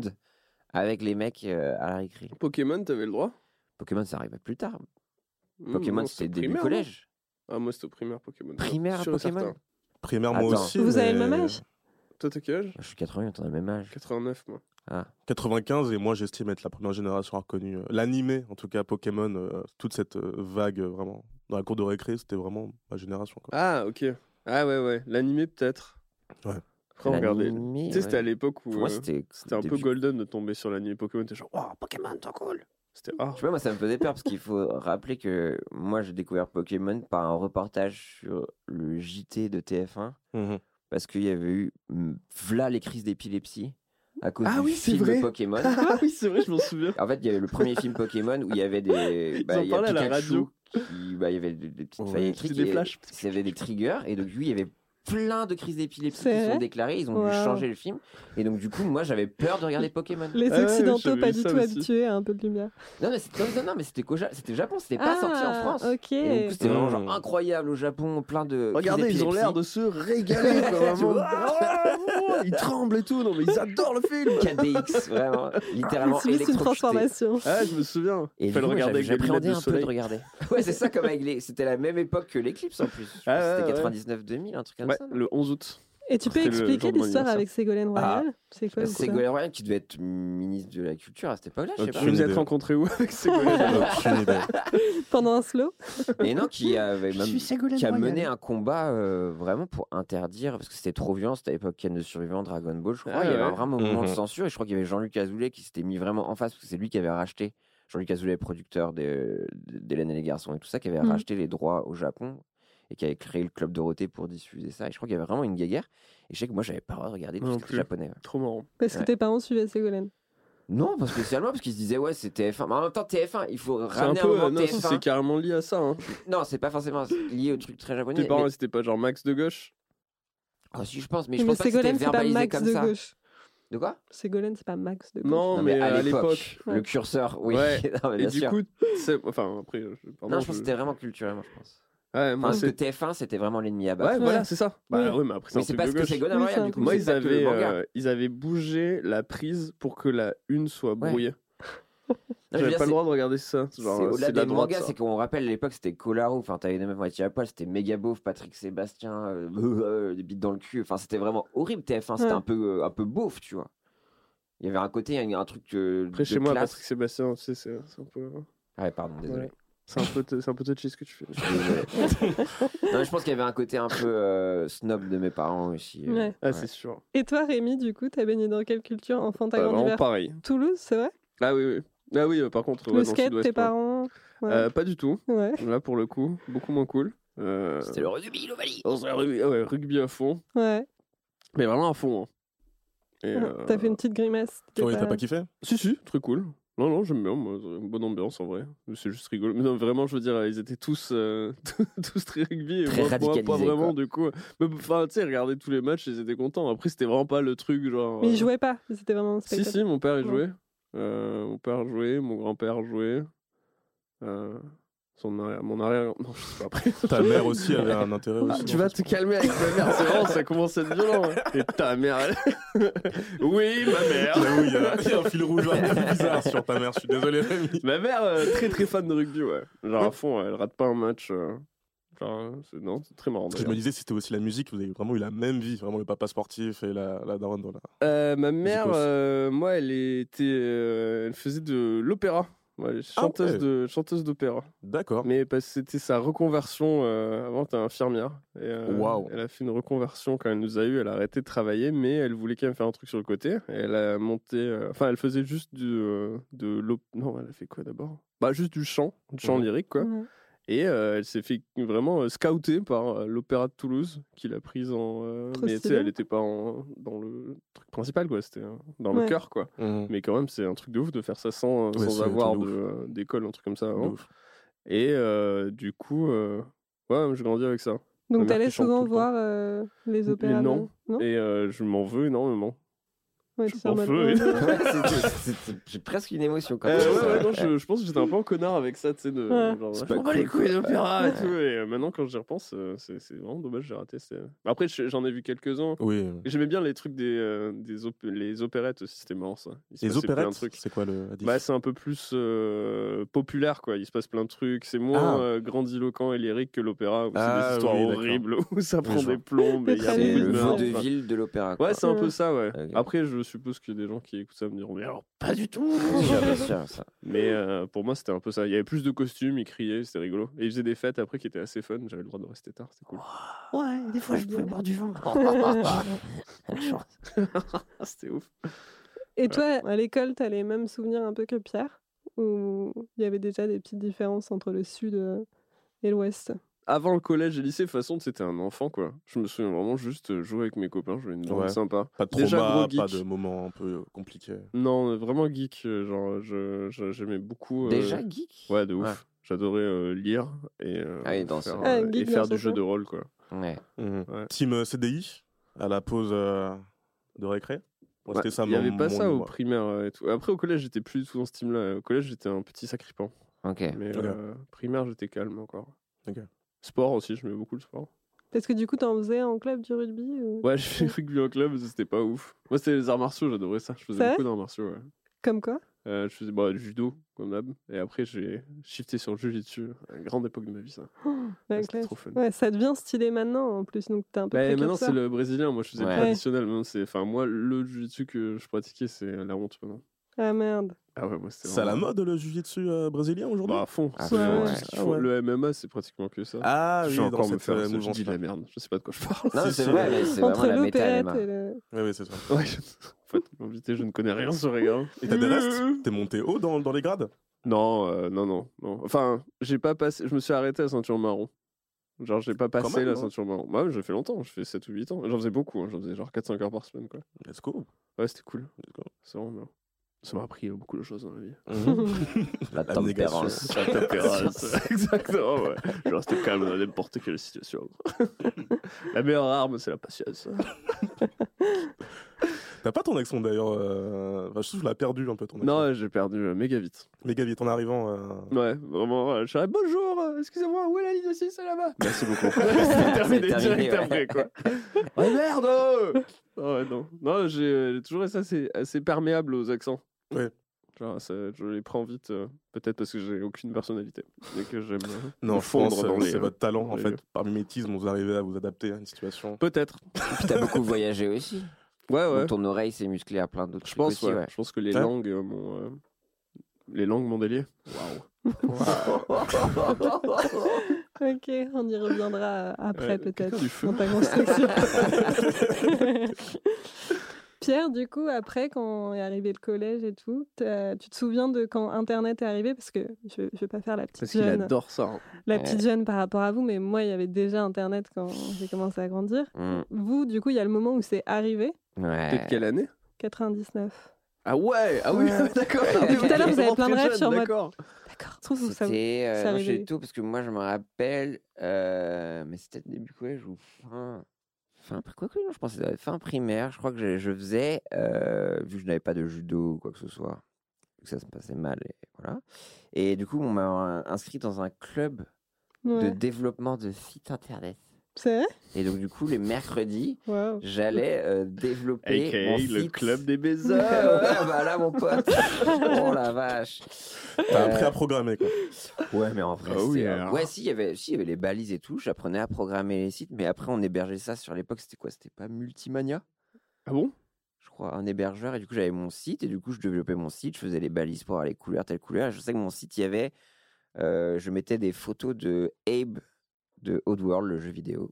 avec les mecs euh, à la récré. Pokémon, t'avais le droit? Pokémon, ça arrivait plus tard. Mmh, Pokémon, c'était début primaire, collège. Ah, moi, c'était au primaire Pokémon. Primaire, et Pokémon certain. Primaire, moi Attends. aussi. Vous avez le même âge? Toi, t'as quel âge? Je suis 80, on a le même âge. 89, moi. 95, et moi, j'estime être la première génération à connu euh, l'animé, en tout cas Pokémon, euh, toute cette euh, vague, euh, vraiment. Dans la cour de récré, c'était vraiment ma génération. Quoi. Ah, ok. Ah, ouais, ouais. L'animé, peut-être. Ouais. Après, Tu sais, c'était à l'époque où euh, c'était un peu golden de tomber sur l'animé Pokémon. T'es genre, waouh, Pokémon, trop cool. C'était ah. Je sais pas, moi, ça me faisait peur parce qu'il faut rappeler que moi, j'ai découvert Pokémon par un reportage sur le JT de TF1 Mhm. parce qu'il y avait eu mm, v'là les crises d'épilepsie à cause Ah du oui, c'est film vrai. Pokémon. Ah oui, c'est vrai, je m'en souviens. En fait, il y avait le premier film Pokémon où il y avait des. Ils en il y a à la radio. qui- bah, il y avait des, des petites Ouais, failles électriques. des et- flashs. Il y avait des triggers et donc lui il y avait plein de crises d'épilepsie qui sont déclarées ils ont dû Wow. changer le film et donc du coup moi j'avais peur de regarder Pokémon Les ouais, Occidentaux pas du ça tout aussi. habitués à un peu de lumière. non mais c'était non, non, mais c'était qu'au Ja- c'était au Japon c'était pas sorti en Ah, France Ok. et donc, c'était vraiment genre Mm. incroyable au Japon plein de Regardez, ils ont l'air de se régaler. quoi, vois Ah, oh, ils tremblent et tout. Non, mais ils adorent le film. 4DX vraiment littéralement C'est une transformation. Ah, je me souviens. et Il fallait coup, regarder avec lunettes de un peu de regarder ouais c'est ça comme avec les c'était la même époque que l'Eclipse en plus Ah, c'était ouais. 99-2000 un truc comme Ouais, ça non le 11 août. Et tu peux expliquer l'histoire avec Ségolène Royal? C'est quoi Ségolène Royal qui devait être ministre de la culture à cette époque-là je sais pas Tu vous Aucune êtes rencontrés où avec Ségolène Aucune idée. Pendant un slow? Et non, qui avait même Ségolène qui a mené un combat euh, vraiment pour interdire, parce que c'était trop violent, c'était à l'époque Ken de Survivant, Dragon Ball, je crois. Ah il y avait ouais. un moment de Mhm. censure, et je crois qu'il y avait Jean-Luc Azoulay qui s'était mis vraiment en face, parce que c'est lui qui avait racheté, Jean-Luc Azoulay, producteur de- d'Hélène et les garçons et tout ça, qui avait Mhm. racheté les droits au Japon, et qui avait créé le club Dorothée pour diffuser ça. Et je crois qu'il y avait vraiment une guerre. Et je sais que moi, j'avais pas le droit de regarder tout Moi ce non plus. japonais. ouais. Trop marrant. Parce que Ouais. tes parents suivaient Ségolène. Non, pas spécialement, parce qu'ils se disaient, ouais, c'est TF1. Mais en même temps, TF1, il faut un ramener un, peu. moment euh, non, si, TF1. c'est carrément lié à ça. Hein. Non, c'est pas forcément lié au truc très japonais. Tes parents, mais- c'était pas genre Max de gauche? Ah, si, je pense, mais je Mais pense pas que c'était Ségolène, c'est pas verbalisé Max comme de ça. gauche. De quoi? Ségolène, c'est pas Max de gauche. Non, mais à l'époque. le Ouais. curseur, oui. Ouais. Non, mais Et du sûr. coup, c'est- enfin après, je- pardon, non, je pense que c'était vraiment culturel, moi, je pense. Ouais, moi Parce que c'est. TF1, c'était vraiment l'ennemi à battre. Ouais, voilà, c'est ça. Bah Oui. ouais, mais après, c'est parce que c'est c'est du coup. Moi, ils avaient, euh, ils avaient bougé la prise pour que la une soit brouillée. J'avais pas le droit de regarder ça. C'est euh, au-delà des mangas, c'est qu'on rappelle à l'époque c'était Colaro, enfin t'avais des meufs moitié à poil, c'était méga beauf, Patrick Sébastien, euh, euh, des bites dans le cul, enfin c'était vraiment horrible TF1, c'était Ouais. un peu euh, un peu beauf, tu vois. Il y avait un côté, un, un truc euh, Après, de chez moi. Patrick Sébastien, tu sais, c'est c'est un peu. Ah ouais, pardon, désolé. C'est un peu, c'est un peu touchy ce que tu fais. Je non, pense qu'il y avait un côté un peu euh, snob de mes parents aussi. euh, Ouais. Ah, c'est sûr. Et toi, Rémi, du coup, t'as baigné dans quelle culture? Enfant, t'as Bah, grandi vraiment vers pareil. Toulouse, c'est vrai? Ah oui, oui. Ah oui, euh, par contre, ouais, Le dans skate, sud-ouest, tes ouais. parents? Ouais. Euh, pas du tout. Ouais. Là, pour le coup, beaucoup moins cool. Euh, C'était le rugby, l'Ovalie. rugby, ah ouais, rugby à fond. Ouais. Mais vraiment à fond. hein. Et, euh, T'as fait une petite grimace. t'es t'as pas kiffé? Si, si, très cool. Non, non, j'aime bien, moi, une bonne ambiance en vrai. C'est juste rigolo. Mais non, vraiment, je veux dire, ils étaient tous, euh, tous très rugby. Et Très moi, moi, pas vraiment, quoi. du coup. Mais enfin, tu sais, regarder tous les matchs, ils étaient contents. Après, c'était vraiment pas le truc, genre. Mais euh, ils jouaient pas. C'était vraiment un Si, si, mon père, il Ouais. jouait. Euh, mon père jouait, mon grand-père jouait. Euh, son arrière, mon arrière. Non, je sais pas après. Ta mère aussi avait un intérêt aussi. Tu vas te calmer avec ma mère, c'est vraiment, ça commence à être violent. hein. Et ta mère, elle- Oui, ma mère. J'avoue, il y, a- il y a un fil rouge un peu bizarre sur ta mère. Je suis désolé, Rémi. Ma mère, euh, très très fan de rugby, ouais. Genre à fond, elle rate pas un match. euh, Genre, euh, c'est- non, c'est très marrant. Je d'ailleurs. me disais, c'était aussi la musique. Vous avez vraiment eu la même vie. Vraiment, le papa sportif et la, la daronne dans la. Euh, ma mère, Musicos. euh, moi, elle était, euh, elle faisait de l'opéra. Ouais, Ah chanteuse ouais. de chanteuse d'opéra. D'accord. Mais parce que c'était sa reconversion. euh, avant, t'es infirmière. Et, euh, Waouh. Elle a fait une reconversion quand elle nous a eu. Elle a arrêté de travailler, mais elle voulait quand même faire un truc sur le côté. Et elle a monté. euh, Enfin, elle faisait juste du, euh, de l'op. Non, elle a fait quoi d'abord? Bah, juste du chant, du chant lyrique, quoi. Et euh, elle s'est fait vraiment euh, scouter par euh, l'Opéra de Toulouse, qui l'a prise en. euh, mais tu sais, stylé. elle n'était pas en- dans le truc principal, quoi. C'était euh, dans le cœur, quoi. Mhm. Mais quand même, c'est un truc de ouf de faire ça sans, Ouais, sans avoir d'école, un truc comme ça avant. Et euh, du coup, euh, ouais, j'ai grandi avec ça. Donc t'allais souvent voir euh, les opéras. non. non? Et euh, je m'en veux énormément. Ouais, je en ouais, ouais. Ouais, c'est- c'est- c'est- J'ai presque une émotion quand Euh, même. ouais, ouais, non, je, je pense que j'étais un peu en connard avec ça, tu sais, de Ouais. genre, C'est je cool, les couilles d'opéra et Ouais. tout. Et euh, maintenant, quand j'y repense, euh, c'est c'est vraiment dommage, j'ai raté. c'est- Après, je- j'en ai vu quelques-uns. Oui. J'aimais bien les trucs des, euh, des op- les opérettes aussi, c'était marrant ça. Les opérettes, c'est quoi le. Bah, c'est un peu plus euh, populaire, quoi. Il se passe plein de trucs. C'est moins Ah. euh, grandiloquent et lyrique que l'opéra, où c'est Ah, des histoires oui, horribles, où ça prend des plombes. et il y a C'est C'est beaucoup le vaudeville de l'opéra. Ouais, c'est un peu Ouais. ça, ouais. Après, je suppose qu'il y a des gens qui écoutent ça me diront, mais alors, pas du tout. Mais euh, pour moi, c'était un peu ça. Il y avait plus de costumes, ils criaient, c'était rigolo. Et ils faisaient des fêtes après qui étaient assez fun. J'avais le droit de rester tard, c'était cool. Ouais, des fois, je pouvais boire du vin. C'était ouf. Et toi, à l'école, t'as les mêmes souvenirs un peu que Pierre? Ou il y avait déjà des petites différences entre le sud euh, et l'ouest? Avant le collège et lycée, de toute façon, c'était un enfant, quoi. Je me souviens vraiment juste euh, jouer avec mes copains, jouer une bande Ouais. sympa. Pas de Déjà pas de moments un peu compliqués. Non, euh, vraiment geek. euh, Genre, j'aimais beaucoup. euh, Déjà geek? Ouais, de ouf. Ouais. J'adorais euh, lire et, euh, Ah faire, Ah, euh, et faire du jeu de rôle, quoi. Ouais. Ouais. Team euh, CDI à la pause euh, de récré? Il n'y avait pas ça au primaire euh, et tout. Après, au collège, j'étais plus du tout dans ce team-là. Au collège, j'étais un petit sacripant. Ok. Mais euh, primaire, j'étais calme encore. Ok. Sport aussi, j'aimais beaucoup le sport. Parce que du coup, t'en faisais en club du rugby ou- Ouais, j'ai fait rugby en club, c'était pas ouf. Moi, c'était les arts martiaux, j'adorais ça. Je faisais beaucoup d'arts martiaux, ouais. Comme quoi? Euh, je faisais bah, du judo, comme d'hab. Et après, j'ai shifté sur le jiu-jitsu. À une grande époque de ma vie, ça. Ouais, c'était classe. trop fun. Ouais, ça devient stylé maintenant en plus, donc t'es un peu Bah, maintenant, c'est le brésilien. Moi, je faisais Ouais. le traditionnel. Enfin, moi, le jiu-jitsu que je pratiquais, c'est la honte maintenant. Ah merde. Ah ouais, moi, c'était C'est à la vraiment- mode le jiu-jitsu euh, brésilien aujourd'hui? Bah, à fond. À fond, vraiment ouais. Ah ouais. Le MMA, c'est pratiquement que ça. Ah je oui, vais dans encore me cette faire euh. Je mouvance dis de la merde. Je sais pas de quoi je parle. Non, Si, c'est si, vrai, mais c'est Entre vraiment la méta l'opérette MMA. et le... Oui, oui, c'est ça. Ouais, je... En fait, l'invité, je ne connais rien sur les gars. Et t'as des restes T'es monté haut dans, dans les grades? Non, euh, non, non, non. Enfin, j'ai pas passé. Je me suis arrêté à la ceinture marron. Genre, j'ai pas passé même, la non ceinture marron. Bah, ouais, j'ai fait longtemps. J'ai fait 7 ou 8 ans. J'en faisais beaucoup. hein. J'en faisais genre 4-5 heures par semaine, quoi. Let's go. Ouais, c'était cool. Let's go. C'est vraiment bien. Ça m'a appris euh, beaucoup de choses dans la vie. La Abnégation. tempérance. La tempérance. Exactement, ouais. Je reste calme dans n'importe quelle situation. la meilleure arme, c'est la patience. T'as pas ton accent d'ailleurs. euh, enfin, je trouve que je l'ai perdu un peu ton accent. Non, j'ai perdu euh, méga vite. Méga vite en arrivant. euh, Ouais, vraiment. ouais. Je suis arrivé, bonjour, euh, excusez-moi, où est la ligne aussi C'est là-bas? Merci beaucoup. C'est C'était terminé terminé, direct ouais. après, quoi. Ouais, merde euh. Ouais, non. Non, j'ai euh, j'ai toujours été assez, assez perméable aux accents. Ouais. Genre, ça, je les prends vite, euh, peut-être parce que j'ai aucune personnalité et que j'aime euh, Non, je pense fondre que dans les. c'est euh, votre talent en fait. lieux. Par mimétisme, vous arrivez à vous adapter à une situation. Peut-être. Puis t'as beaucoup voyagé aussi. Ouais, ouais. Donc ton oreille s'est musclée à plein d'autres Je trucs pense, aussi, ouais. ouais. Je pense que les Ouais. langues euh, m'ont. euh, Les langues m'ont délié. Waouh. Ok, on y reviendra après Ouais, peut-être quelqu'un du feu. dans ta construction. Pierre, du coup, après, quand est arrivé le collège et tout, tu te souviens de quand Internet est arrivé? Parce que je ne vais pas faire la petite Parce qu'il jeune, adore ça. hein. la Ouais. petite jeune par rapport à vous, mais moi, il y avait déjà Internet quand j'ai commencé à grandir. Mm. Vous, du coup, il y a le moment où c'est arrivé, Ouais. De quelle année? 99. Ah ouais, ah oui, Ouais. d'accord. Tout à l'heure, vous avez plein de rêves sur mode- D'accord. D'accord. Trouve vous ça vous- C'était euh, tôt parce que moi je me rappelle, euh, mais c'était début collège ou fin, fin quoi que non, je pense que c'était fin primaire. Je crois que je, je faisais, euh, vu que je n'avais pas de judo ou quoi que ce soit, que ça se passait mal et voilà. Et du coup on m'a inscrit dans un club de développement de sites internet. C'est vrai? Et donc du coup les mercredis, j'allais euh, développer mon AKA le site. club des baisers. ouais, bah là mon pote. oh la vache. T'as Euh, appris à programmer, quoi. Ouais, mais en vrai, Ah oui, c'est, euh, alors. ouais, si, il y avait, si, il y avait les balises et tout. J'apprenais à programmer les sites, mais après, on hébergeait ça sur l'époque. C'était quoi? C'était pas Multimania? Ah bon? Je crois, un hébergeur. Et du coup, j'avais mon site. Et du coup, je développais mon site. Je faisais les balises pour avoir les couleurs, telle couleur. Et je sais que mon site, il y avait. euh, je mettais des photos de Abe de Oddworld, le jeu vidéo.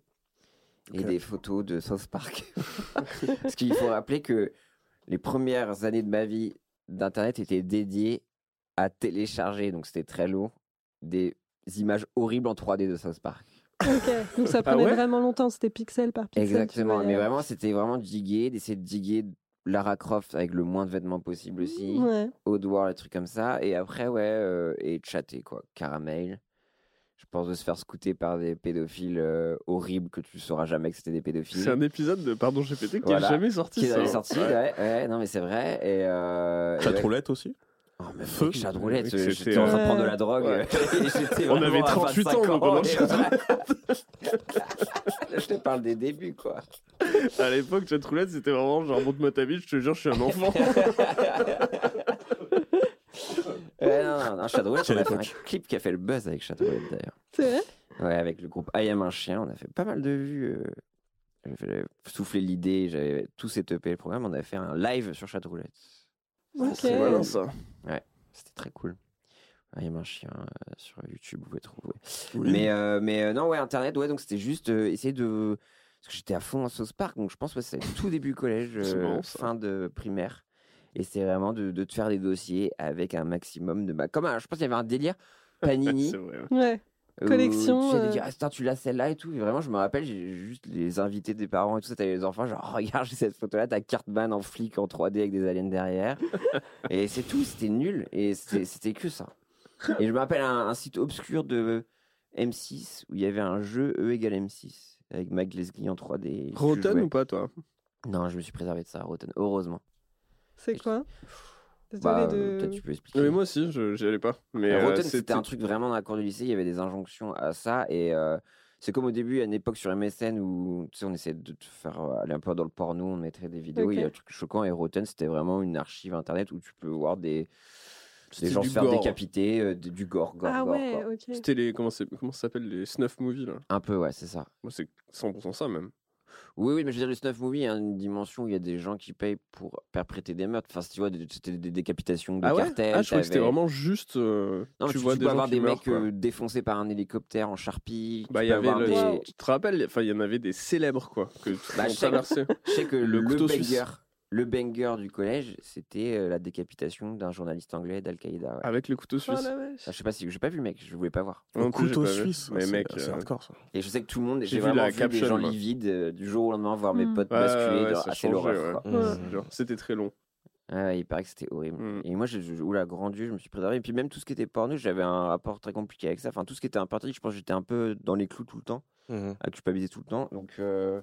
Et des photos de South Park. Parce qu'il faut rappeler que les premières années de ma vie d'Internet étaient dédiées à télécharger, donc c'était très lourd, des images horribles en 3D de South Park. Ok. Donc ça prenait ouais vraiment longtemps, c'était pixel par pixel. Exactement, mais vraiment, c'était vraiment diguer, d'essayer de diguer Lara Croft avec le moins de vêtements possible aussi, Ouais. Oddworld, des trucs comme ça, et après, ouais, euh, et chatter, quoi, caramel. Pense de se faire scouter par des pédophiles euh, horribles que tu sauras jamais que c'était des pédophiles. C'est un épisode de Pardon GPT qui Voilà. est jamais sorti. qui est ça, jamais hein. sorti, Ouais. ouais. ouais, non mais c'est vrai. Et, euh, et Chat ouais. roulette aussi. Oh, mais Feu. mec, chat roulette, j'étais en train de prendre de la drogue. ouais. On avait à 38 ans, 25 donc on chat je te parle des débuts, quoi. À l'époque, chatroulette, c'était vraiment genre montre-moi ta bite, je te jure, je suis un enfant. Ouais, non, non, non, chat de roulette, Quelle on a fait un clip qui a fait le buzz avec roulette, d'ailleurs. C'est vrai? Ouais, avec le groupe I Am un chien, on a fait pas mal de vues. euh, J'avais soufflé l'idée, j'avais tout setupé le programme, on a fait un live sur chat de roulette. Ok. C'est malin ça. C'était très cool. I Am un chien euh, sur YouTube, vous pouvez trouver. Oui. Mais, euh, mais euh, non, ouais, Internet, ouais, donc c'était juste euh, essayer de. Parce que j'étais à fond en South Park, donc je pense que c'est tout début collège, euh, fin de primaire. Et c'est vraiment de, de te faire des dossiers avec un maximum de. Bah, comme un- je pense qu'il y avait un délire Panini. Vrai. Ouais. Collection, Tu sais, euh. dire, ah, tu l'as celle-là et tout. Et vraiment, je me rappelle, j'ai juste les invités des parents et tout ça. T'avais les enfants, genre, oh, regarde, j'ai cette photo-là, t'as Cartman en flic en 3D avec des aliens derrière. et c'est tout, c'était nul. Et c'était c'était que ça. Et je me rappelle un, un site obscur de M6 où il y avait un jeu E égale M6 avec Mike Leslie en 3D. Tu Rotten ou pas, toi? Non, je me suis préservé de ça, Rotten. Heureusement. C'est quoi? Bah, euh, de. Peut-être tu peux expliquer. Mais moi aussi, je j'y allais pas. Mais Euh, euh, Rotten, c'était un truc vraiment dans la cour du lycée. Il y avait des injonctions à ça. Et euh, c'est comme au début, à une époque sur MSN où tu sais, on essayait de te faire aller un peu dans le porno, on mettrait des vidéos. Il y a un truc choquant. Et Rotten, c'était vraiment une archive internet où tu peux voir des, des gens se faire gore. décapiter, euh, de- du gore, gore, Ah gore. ouais, quoi. ok. C'était les. Comment, c'est- comment ça s'appelle Les snuff movies, là? Un peu, ouais, c'est ça. Moi, c'est 100% ça, même. Oui, oui, mais je veux dire, le snuff movie, il y a une dimension où il y a des gens qui payent pour perpétrer des meurtres. Enfin, tu vois, c'était des décapitations de ah ouais? cartels. Ah, je crois que c'était vraiment juste. euh, Non, tu tu, vois tu des peux gens avoir des meurent, mecs euh, défoncés par un hélicoptère en charpie. Bah, tu il y avait avoir le. des- Tu te rappelles Enfin, il y en avait des célèbres, quoi, que Bah, je sais- traversait. Je sais que Le le. Le banger du collège, c'était euh, la décapitation d'un journaliste anglais d'Al-Qaïda. ouais. Avec le couteau Oh suisse. la vache. Ah, je sais pas si j'ai pas vu le mec, je voulais pas voir. Le couteau suisse. Mais c'est- mec, c'est euh, hardcore ça. Et je sais que tout le monde, J'ai vraiment la vu caption, des gens moi. livides euh, du jour au lendemain voir mes Mm. potes Ouais, basculer. c'est l'horreur. ouais. quoi. Ouais. Genre, C'était très long. Il paraît que c'était horrible. Mm. Et moi, je, je, oula, grand Dieu, je me suis préservé. Et puis même tout ce qui était porno, j'avais un rapport très compliqué avec ça. Enfin, tout ce qui était interdit, je pense que j'étais un peu dans les clous tout le temps, Mhm. à culpabiliser tout le temps. Donc, euh,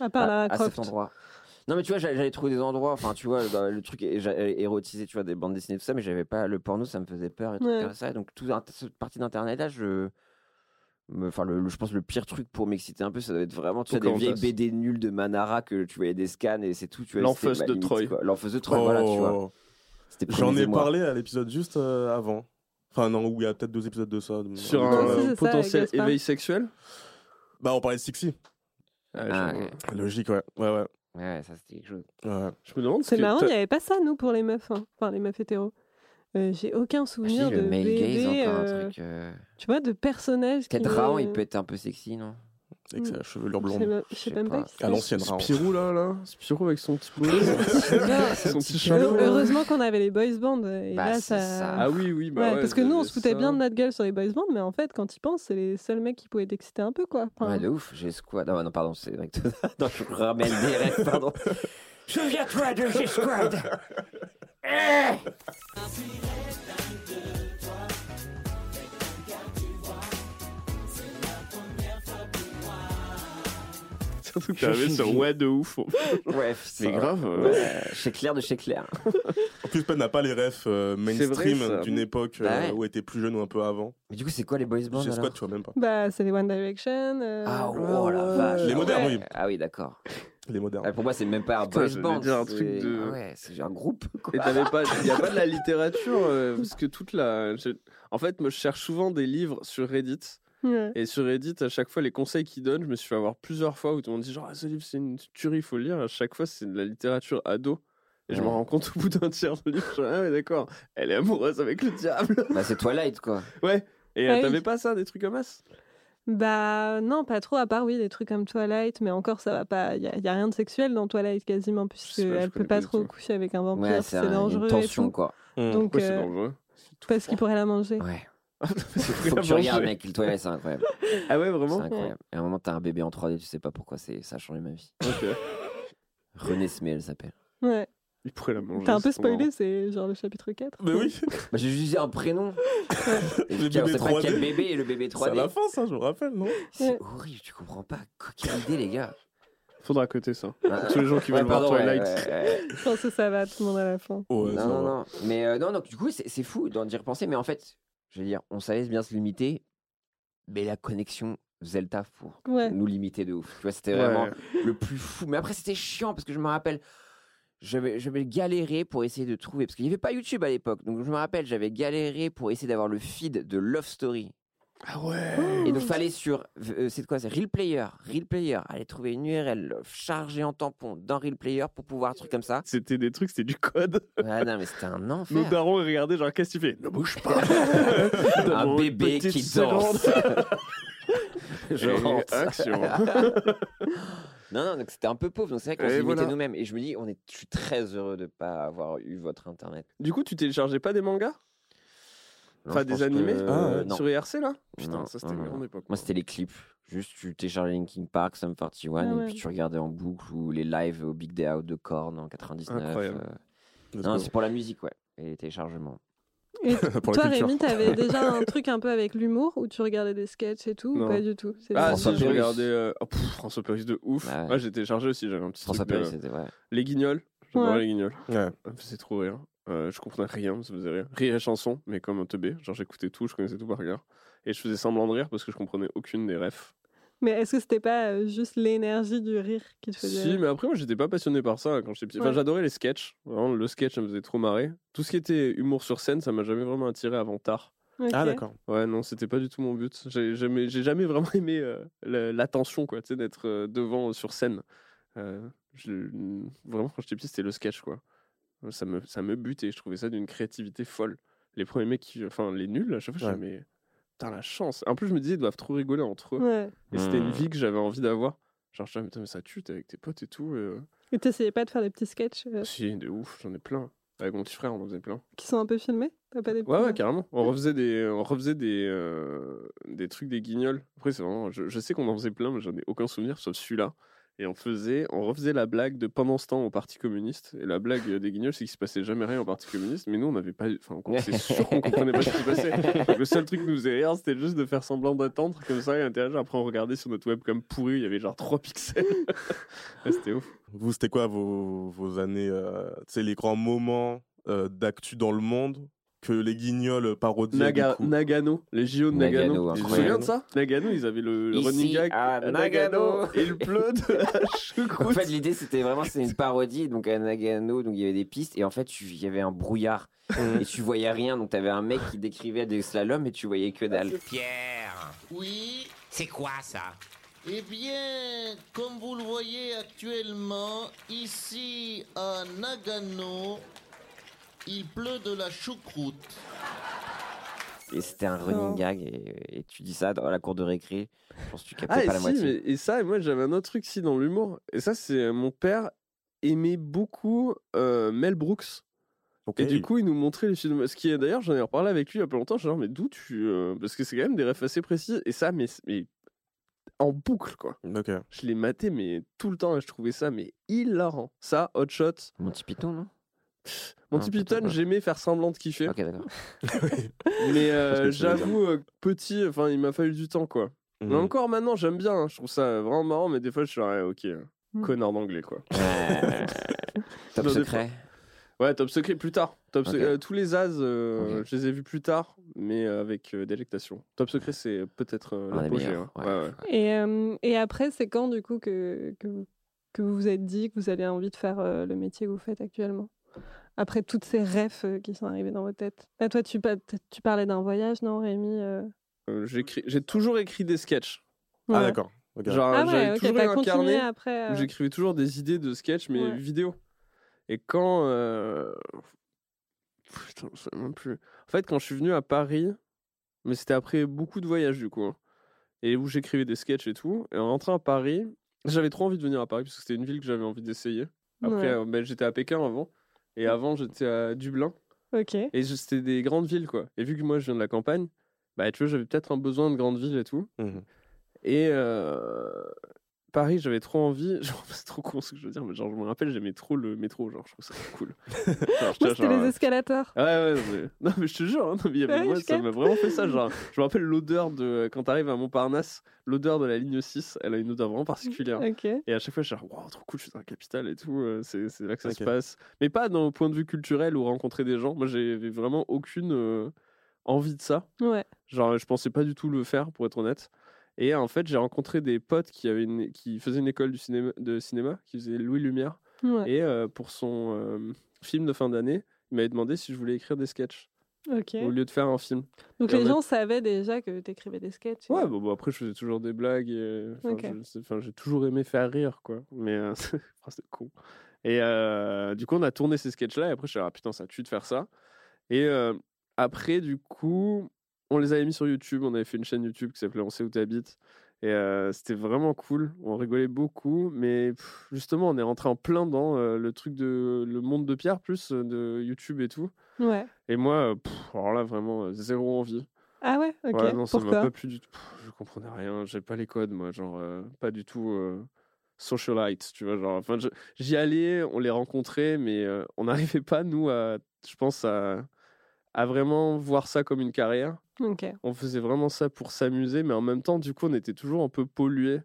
À part à, la à cet endroit. Non, mais tu vois, j'allais trouver des endroits, enfin, tu vois, dans le truc érotisé, tu vois, des bandes dessinées, tout ça, mais j'avais pas le porno, ça me faisait peur et tout Ouais. comme ça. Donc, toute cette partie d'internet là, je. Enfin, le, le- je pense le pire truc pour m'exciter un peu, ça doit être vraiment, tu vois, des vieilles BD nulles de Manara que tu voyais des scans et c'est tout, tu vois. L'enfeuse de limite, Troy. L'enfeuse de Troy, voilà, tu vois. Oh. J'en ai parlé à l'épisode juste euh, avant. Enfin, non, où il y a peut-être deux épisodes de ça. de- Sur un ça, potentiel éveil sexuel? Bah, on parlait de Sixy. Ah, Ah. Logique, ouais. Ouais, ouais. Ouais, ça c'était quelque chose. ouais. Je me demande. C'est marrant, il n'y avait pas ça, nous, pour les meufs. hein. Enfin, les meufs hétéros. Euh, J'ai aucun Ah, souvenir le de male gaze, encore euh, un truc. euh, tu vois, de personnages qui... Peut-être Raon, il euh, peut être un peu sexy, non? Avec sa chevelure blonde. je sais même pas. À l'ancienne. Spirou là, là. Spirou avec son petit son petit chapeau. Heureusement qu'on avait les boys bands. Et Bah, là, c'est ça. ça. Ah oui, oui. Bah Ouais, ouais, parce que nous, on se foutait ça. bien de notre gueule sur les boys bands, mais en fait, quand ils pensent, c'est les seuls mecs qui pouvaient t'exciter un peu, quoi. Enfin, Ouais, de ouf, j'ai squad. Non, non, pardon, c'est vrai que non, je ramène des rêves, pardon. Souviens-toi de G-Squad Surtout que sur ouais de ouf. Ouais, ça, grave. euh, Ouais, chez Claire de chez Claire. En plus, Ben n'a pas les refs euh, mainstream d'une époque euh, Bah ouais. où elle était plus jeune ou un peu avant. Mais du coup, c'est quoi les boys bands alors Squad, tu vois même pas. Bah, c'est les One Direction. euh, Ah, oh la ouais. vache. Les modernes, ouais. oui. Ah oui, d'accord. Les modernes. Ah, pour moi, c'est même pas un Putain, boys band. dire un c'est- truc de- Ah ouais, c'est un groupe. Quoi. Et t'avais pas, il y a pas de la littérature euh, parce que toute la, en fait, moi je cherche souvent des livres sur Reddit ouais. et sur Reddit à chaque fois les conseils qu'ils donnent, je me suis fait avoir plusieurs fois où tout le monde dit genre ah, ce livre c'est une tuerie, il faut le lire. À chaque fois c'est de la littérature ado. Et je me rends compte au bout d'un tiers de livre, je suis, ah ouais d'accord, elle est amoureuse avec le diable. Bah, c'est Twilight, quoi. Ouais. Et euh, Ah oui. t'avais pas ça, des trucs comme ça Bah, non, pas trop, à part, oui, des trucs comme Twilight, mais encore, ça va pas. Il y, a- y a rien de sexuel dans Twilight quasiment, puisqu'elle peut pas trop tout. coucher avec un vampire, Ouais, c'est dangereux. une et tension, tout. quoi. Mmh. Donc, Ouais, c'est euh, dangereux. parce qu'il pourrait la manger. Ouais. C'est Faut que tu regardes, mec. Le Twilight, c'est incroyable. Ah ouais C'est vraiment. incroyable. Et à un moment, t'as un bébé en 3D, tu sais pas pourquoi, c'est... ça a changé ma vie. Ok. René Smé, elle s'appelle. Ouais. Il pourrait la manger. T'as un peu c'est spoilé, c'est genre le chapitre 4. Mais oui, Bah, j'ai juste dit un prénom. Et Le bébé sait pas 3D. quel bébé est le bébé c'est à la 3D. fin, ça, je me rappelle, non C'est Ouais. horrible, tu comprends pas. Quelle idée, les gars. Faudra coter ça. Ah, Tous les gens qui ouais, veulent voir pardon, ouais, Twilight. ouais, ouais. Je pense que ça va, tout le monde à la fin. Non, non, va. non. Mais euh, non, donc du coup, c'est c'est fou d'en d'y repenser. Mais en fait, je veux dire, on savait bien se limiter. Mais la connexion taf pour Ouais. nous limiter de ouf. Tu vois, c'était Ouais. vraiment le plus fou. Mais après, c'était chiant parce que je me rappelle, j'avais j'avais galéré pour essayer de trouver. Parce qu'il n'y avait pas YouTube à l'époque. Donc je me rappelle, j'avais galéré pour essayer d'avoir le feed de Love Story. Ah ouais. Et donc, fallait sur. euh, c'est quoi C'est Real Player. Real Player. Aller trouver une URL chargée en tampon dans Real Player pour pouvoir un truc comme ça. C'était des trucs, c'était du code. Ah non, mais c'était un Nos enfer. darons ils regardaient genre qu'est-ce que tu fais? Ne bouge pas. un bébé qui danse. je Et rentre. action. non, non, donc c'était un peu pauvre. Donc c'est vrai qu'on Et se limitait voilà. nous-mêmes. Et je me dis, on est, je suis très heureux de ne pas avoir eu votre internet. Du coup, tu téléchargeais pas des mangas? Enfin, je des pense que- animés Ah ouais. sur IRC là? Putain, Non, ça c'était une grande époque. Moi, c'était les clips. Juste, tu téléchargeais Linkin Park, Sum 41, Ah et puis tu regardais en boucle ou les lives au Big Day Out de Korn en 99. Incroyable. euh. Non, c'est pour la musique, ouais. Et les téléchargements. Et pour toi. Rémi, t'avais déjà un truc un peu avec l'humour où tu regardais des sketchs et tout Non. ou pas du tout? C'est Ah, François si, Pérus. regardé euh, oh, pff, François Pérus de ouf. Ouais. Ouais, j'ai téléchargé aussi, j'avais un petit François truc de- Pérez, c'était ouais. Les Guignols, j'adorais les Guignols. Ouais. Faisait trop rire. Euh, je comprenais rien, ça faisait rire. Rire et chanson, mais comme un teubé. Genre j'écoutais tout, je connaissais tout par cœur. Et je faisais semblant de rire parce que je comprenais aucune des refs. Mais est-ce que c'était pas euh, juste l'énergie du rire qui te faisait Si, mais après, moi, j'étais pas passionné par ça quand j'étais petit. Enfin, Ouais. j'adorais les sketchs. Vraiment, le sketch, ça me faisait trop marrer. Tout ce qui était humour sur scène, ça m'a jamais vraiment attiré avant tard. Ah, d'accord. Ouais, non, c'était pas du tout mon but. J'ai jamais, j'ai jamais vraiment aimé euh, la- l'attention, quoi, tu sais, d'être euh, devant euh, sur scène. Euh, je- Vraiment, quand j'étais petit, c'était le sketch, quoi. Ça me, ça me butait. Je trouvais ça d'une créativité folle. Les premiers mecs, qui... enfin, les nuls, à chaque fois, je mais putain, la chance. En plus, je me disais, ils doivent trop rigoler entre eux. Ouais. Et c'était une Hmm. vie que j'avais envie d'avoir. Genre, je disais, mais ça tue, t'es avec tes potes et tout. et, euh, Et t'essayais pas de faire des petits sketchs euh, Si, de ouf, j'en ai plein. Avec mon petit frère, on en faisait plein. qui sont un peu filmés? T'as pas des Ouais, ouais, carrément. On refaisait des, on refaisait des, euh, des trucs des guignols. Après, c'est vraiment, je, je sais qu'on en faisait plein, mais j'en ai aucun souvenir sauf celui-là. Et on faisait, on refaisait la blague de pendant ce temps au Parti communiste. Et la blague euh, des guignols, c'est qu'il se passait jamais rien au Parti communiste. Mais nous, on n'avait pas, enfin, on- c'est sûr qu'on comprenait pas ce qui se passait. Donc, le seul truc qui nous faisait rire, c'était juste de faire semblant d'attendre comme ça et interagir. Après, on regardait sur notre webcam pourri, il y avait genre 3 pixels. Ouais, c'était ouf. Vous, c'était quoi vos, vos années, euh, tu sais, les grands moments euh, d'actu dans le monde que les guignols parodiaient Naga- du coup Nagano, les JO de Nagano. Nagano, tu te souviens de ça? Nagano, ils avaient le, le Ici, running gag. à Nagano. il pleut de la En fait, l'idée, c'était vraiment c'était une parodie. Donc, à Nagano, donc il y avait des pistes. Et en fait, tu- il y avait un brouillard. et tu voyais rien. Donc, tu avais un mec qui décrivait des slaloms et tu voyais que dalle. Pierre, Oui, c'est quoi ça? Eh bien, comme vous le voyez actuellement, ici à Nagano, il pleut de la choucroute. Et c'était un running gag. Et, et tu dis ça dans la cour de récré. Je pense que tu captais Ah, et, pas la si, moitié. mais- et ça, et moi j'avais un autre truc si dans l'humour. Et ça, c'est euh, mon père aimait beaucoup euh, Mel Brooks. Ok. Et du coup, il nous montrait les films. Ce qui est d'ailleurs, j'en ai reparlé avec lui il y a pas longtemps. Genre, mais d'où tu. euh, Parce que c'est quand même des refs assez précis. Et ça, mais, mais en boucle, quoi. Ok. Je l'ai maté, mais tout le temps. Et je trouvais ça, mais hilarant. Ça, Hot Shot. Monty Python, non? Monty Ah, Python, j'aimais faire semblant de kiffer. Ok, d'accord. Mais euh, j'avoue, euh, petit, enfin, il m'a fallu du temps, quoi. Mais Mhm. encore maintenant, j'aime bien. hein. Je trouve ça vraiment marrant, mais des fois, je suis ouais, ok, euh, Mm. connard d'anglais, quoi. Top Non, des secret. Ouais, Top Secret plus tard. Top Ok. Euh, tous les As, euh, Ok. je les ai vus plus tard, mais euh, avec euh, délectation. Top Secret, c'est peut-être euh, Un des l'apogée. meilleurs, hein. ouais. Ouais, ouais. Et, euh, et après, c'est quand du coup que, que, vous- que vous vous êtes dit que vous avez envie de faire euh, le métier que vous faites actuellement? Après toutes ces refs euh, qui sont arrivés dans votre tête. Là, toi, tu, pa- tu parlais d'un voyage, non, Rémi euh? Euh, J'ai toujours écrit des sketchs. Ah, d'accord. Ok. Genre, Ah ouais, toujours un continué carnet après. où j'écrivais toujours des idées de sketchs, mais Ouais. vidéo. Et quand. euh, Putain, je sais même plus. En fait, quand je suis venu à Paris, mais c'était après beaucoup de voyages du coup, hein, et où j'écrivais des sketchs et tout, et en rentrant à Paris, j'avais trop envie de venir à Paris parce que c'était une ville que j'avais envie d'essayer. Après, Ouais. euh, ben, j'étais à Pékin avant, et avant j'étais à Dublin, Ok. et c'était des grandes villes quoi. Et vu que moi je viens de la campagne, bah tu vois, j'avais peut-être un besoin de grandes villes et tout. Mhm. Et euh, Paris, j'avais trop envie. Genre, c'est trop con ce que je veux dire, mais genre, je me rappelle, j'aimais trop le métro. Genre, je trouve ça cool. Genre, Moi, j'étais c'était genre, les escalators. Ouais, ouais, non, mais, non, mais je te jure, hein, non, mais il y avait- Ouais, moi, je ça m'a vraiment fait ça. Genre, je me rappelle l'odeur de. Quand t'arrives à Montparnasse, l'odeur de la ligne 6, elle a une odeur vraiment particulière. Ok. Et à chaque fois, je suis genre, wow, trop cool, je suis dans la capitale et tout. euh, C'est c'est là que ça se Ok. passe. Mais pas d'un point de vue culturel ou rencontrer des gens. Moi, j'avais vraiment aucune euh, envie de ça. Ouais. Genre, je pensais pas du tout le faire, pour être honnête. Et en fait, j'ai rencontré des potes qui, avaient une- qui faisaient une école du cinéma, de cinéma, qui faisaient Louis Lumière. Ouais. Et euh, pour son euh, film de fin d'année, il m'avait demandé si je voulais écrire des sketchs Ok. au lieu de faire un film. Donc Et les gens savaient déjà que t'écrivais des sketchs. Ouais, bon, bon, après, je faisais toujours des blagues. et, enfin, j'ai toujours aimé faire rire, quoi. Mais euh, c'est con. Et euh, du coup, on a tourné ces sketchs-là. Et après, je suis dit, ah putain, ça tue de faire ça. Et euh, après, du coup, on les avait mis sur YouTube. On avait fait une chaîne YouTube qui s'appelait On sait où t'habites. Et euh, c'était vraiment cool. On rigolait beaucoup. Mais pff, justement, on est rentré en plein dans euh, le truc de le monde de Pierre, plus de YouTube et tout. Ouais. Et moi, pff, alors là, vraiment, zéro envie. Ah ouais, ok. Ouais, non, ça m'a pas plu du tout. Pff, Je comprenais rien, j'ai pas les codes, moi, genre, euh, pas du tout socialite, tu vois, genre, enfin, j'y allais, on les rencontrait, mais euh, on n'arrivait pas, nous, à, je pense, à, à vraiment voir ça comme une carrière. On faisait vraiment ça pour s'amuser, mais en même temps, du coup, on était toujours un peu pollué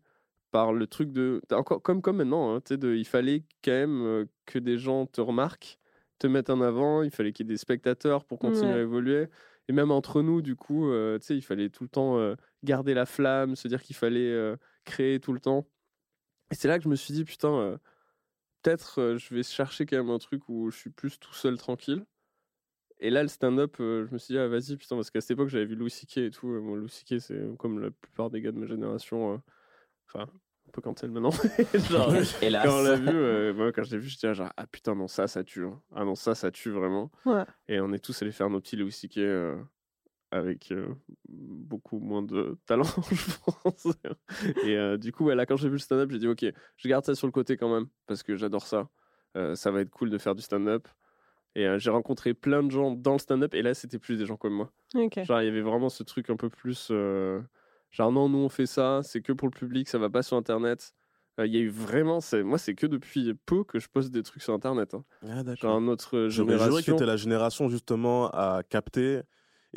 par le truc de, encore comme comme maintenant, hein, de, il fallait quand même que des gens te remarquent, te mettent en avant, il fallait qu'il y ait des spectateurs pour continuer Ouais. à évoluer. Et même entre nous, du coup, euh, il fallait tout le temps euh, garder la flamme, se dire qu'il fallait euh, créer tout le temps. Et c'est là que je me suis dit, putain, peut-être je vais chercher quand même un truc où je suis plus tout seul, tranquille. Et là, le stand-up, euh, je me suis dit, ah, vas-y, putain, parce qu'à cette époque, j'avais vu Louis C.K. et tout. Euh, Bon, Louis C.K., c'est comme la plupart des gars de ma génération. euh, Enfin, un peu cancel maintenant. Genre, Hélas. quand on l'a vu, euh, moi, quand je l'ai vu, j'étais genre, ah putain, non, ça, ça tue. hein. Ah non, ça, ça tue vraiment. Ouais. Et on est tous allés faire nos petits Louis C.K. euh, avec euh, beaucoup moins de talent, je pense. Et euh, du coup, ouais, là, quand j'ai vu le stand-up, j'ai dit, ok, je garde ça sur le côté quand même, parce que j'adore ça. Euh, ça va être cool de faire du stand-up. Et euh, j'ai rencontré plein de gens dans le stand-up, et là, c'était plus des gens comme moi. Genre, il y avait vraiment ce truc un peu plus. euh, genre, non, nous, on fait ça, c'est que pour le public, ça va pas sur Internet. Euh, Il y a eu vraiment. c'est- Moi, c'est que depuis peu que je poste des trucs sur Internet. hein. Ah, d'accord. Genre, notre J'aurais juré que génération. t'étais la génération justement à capter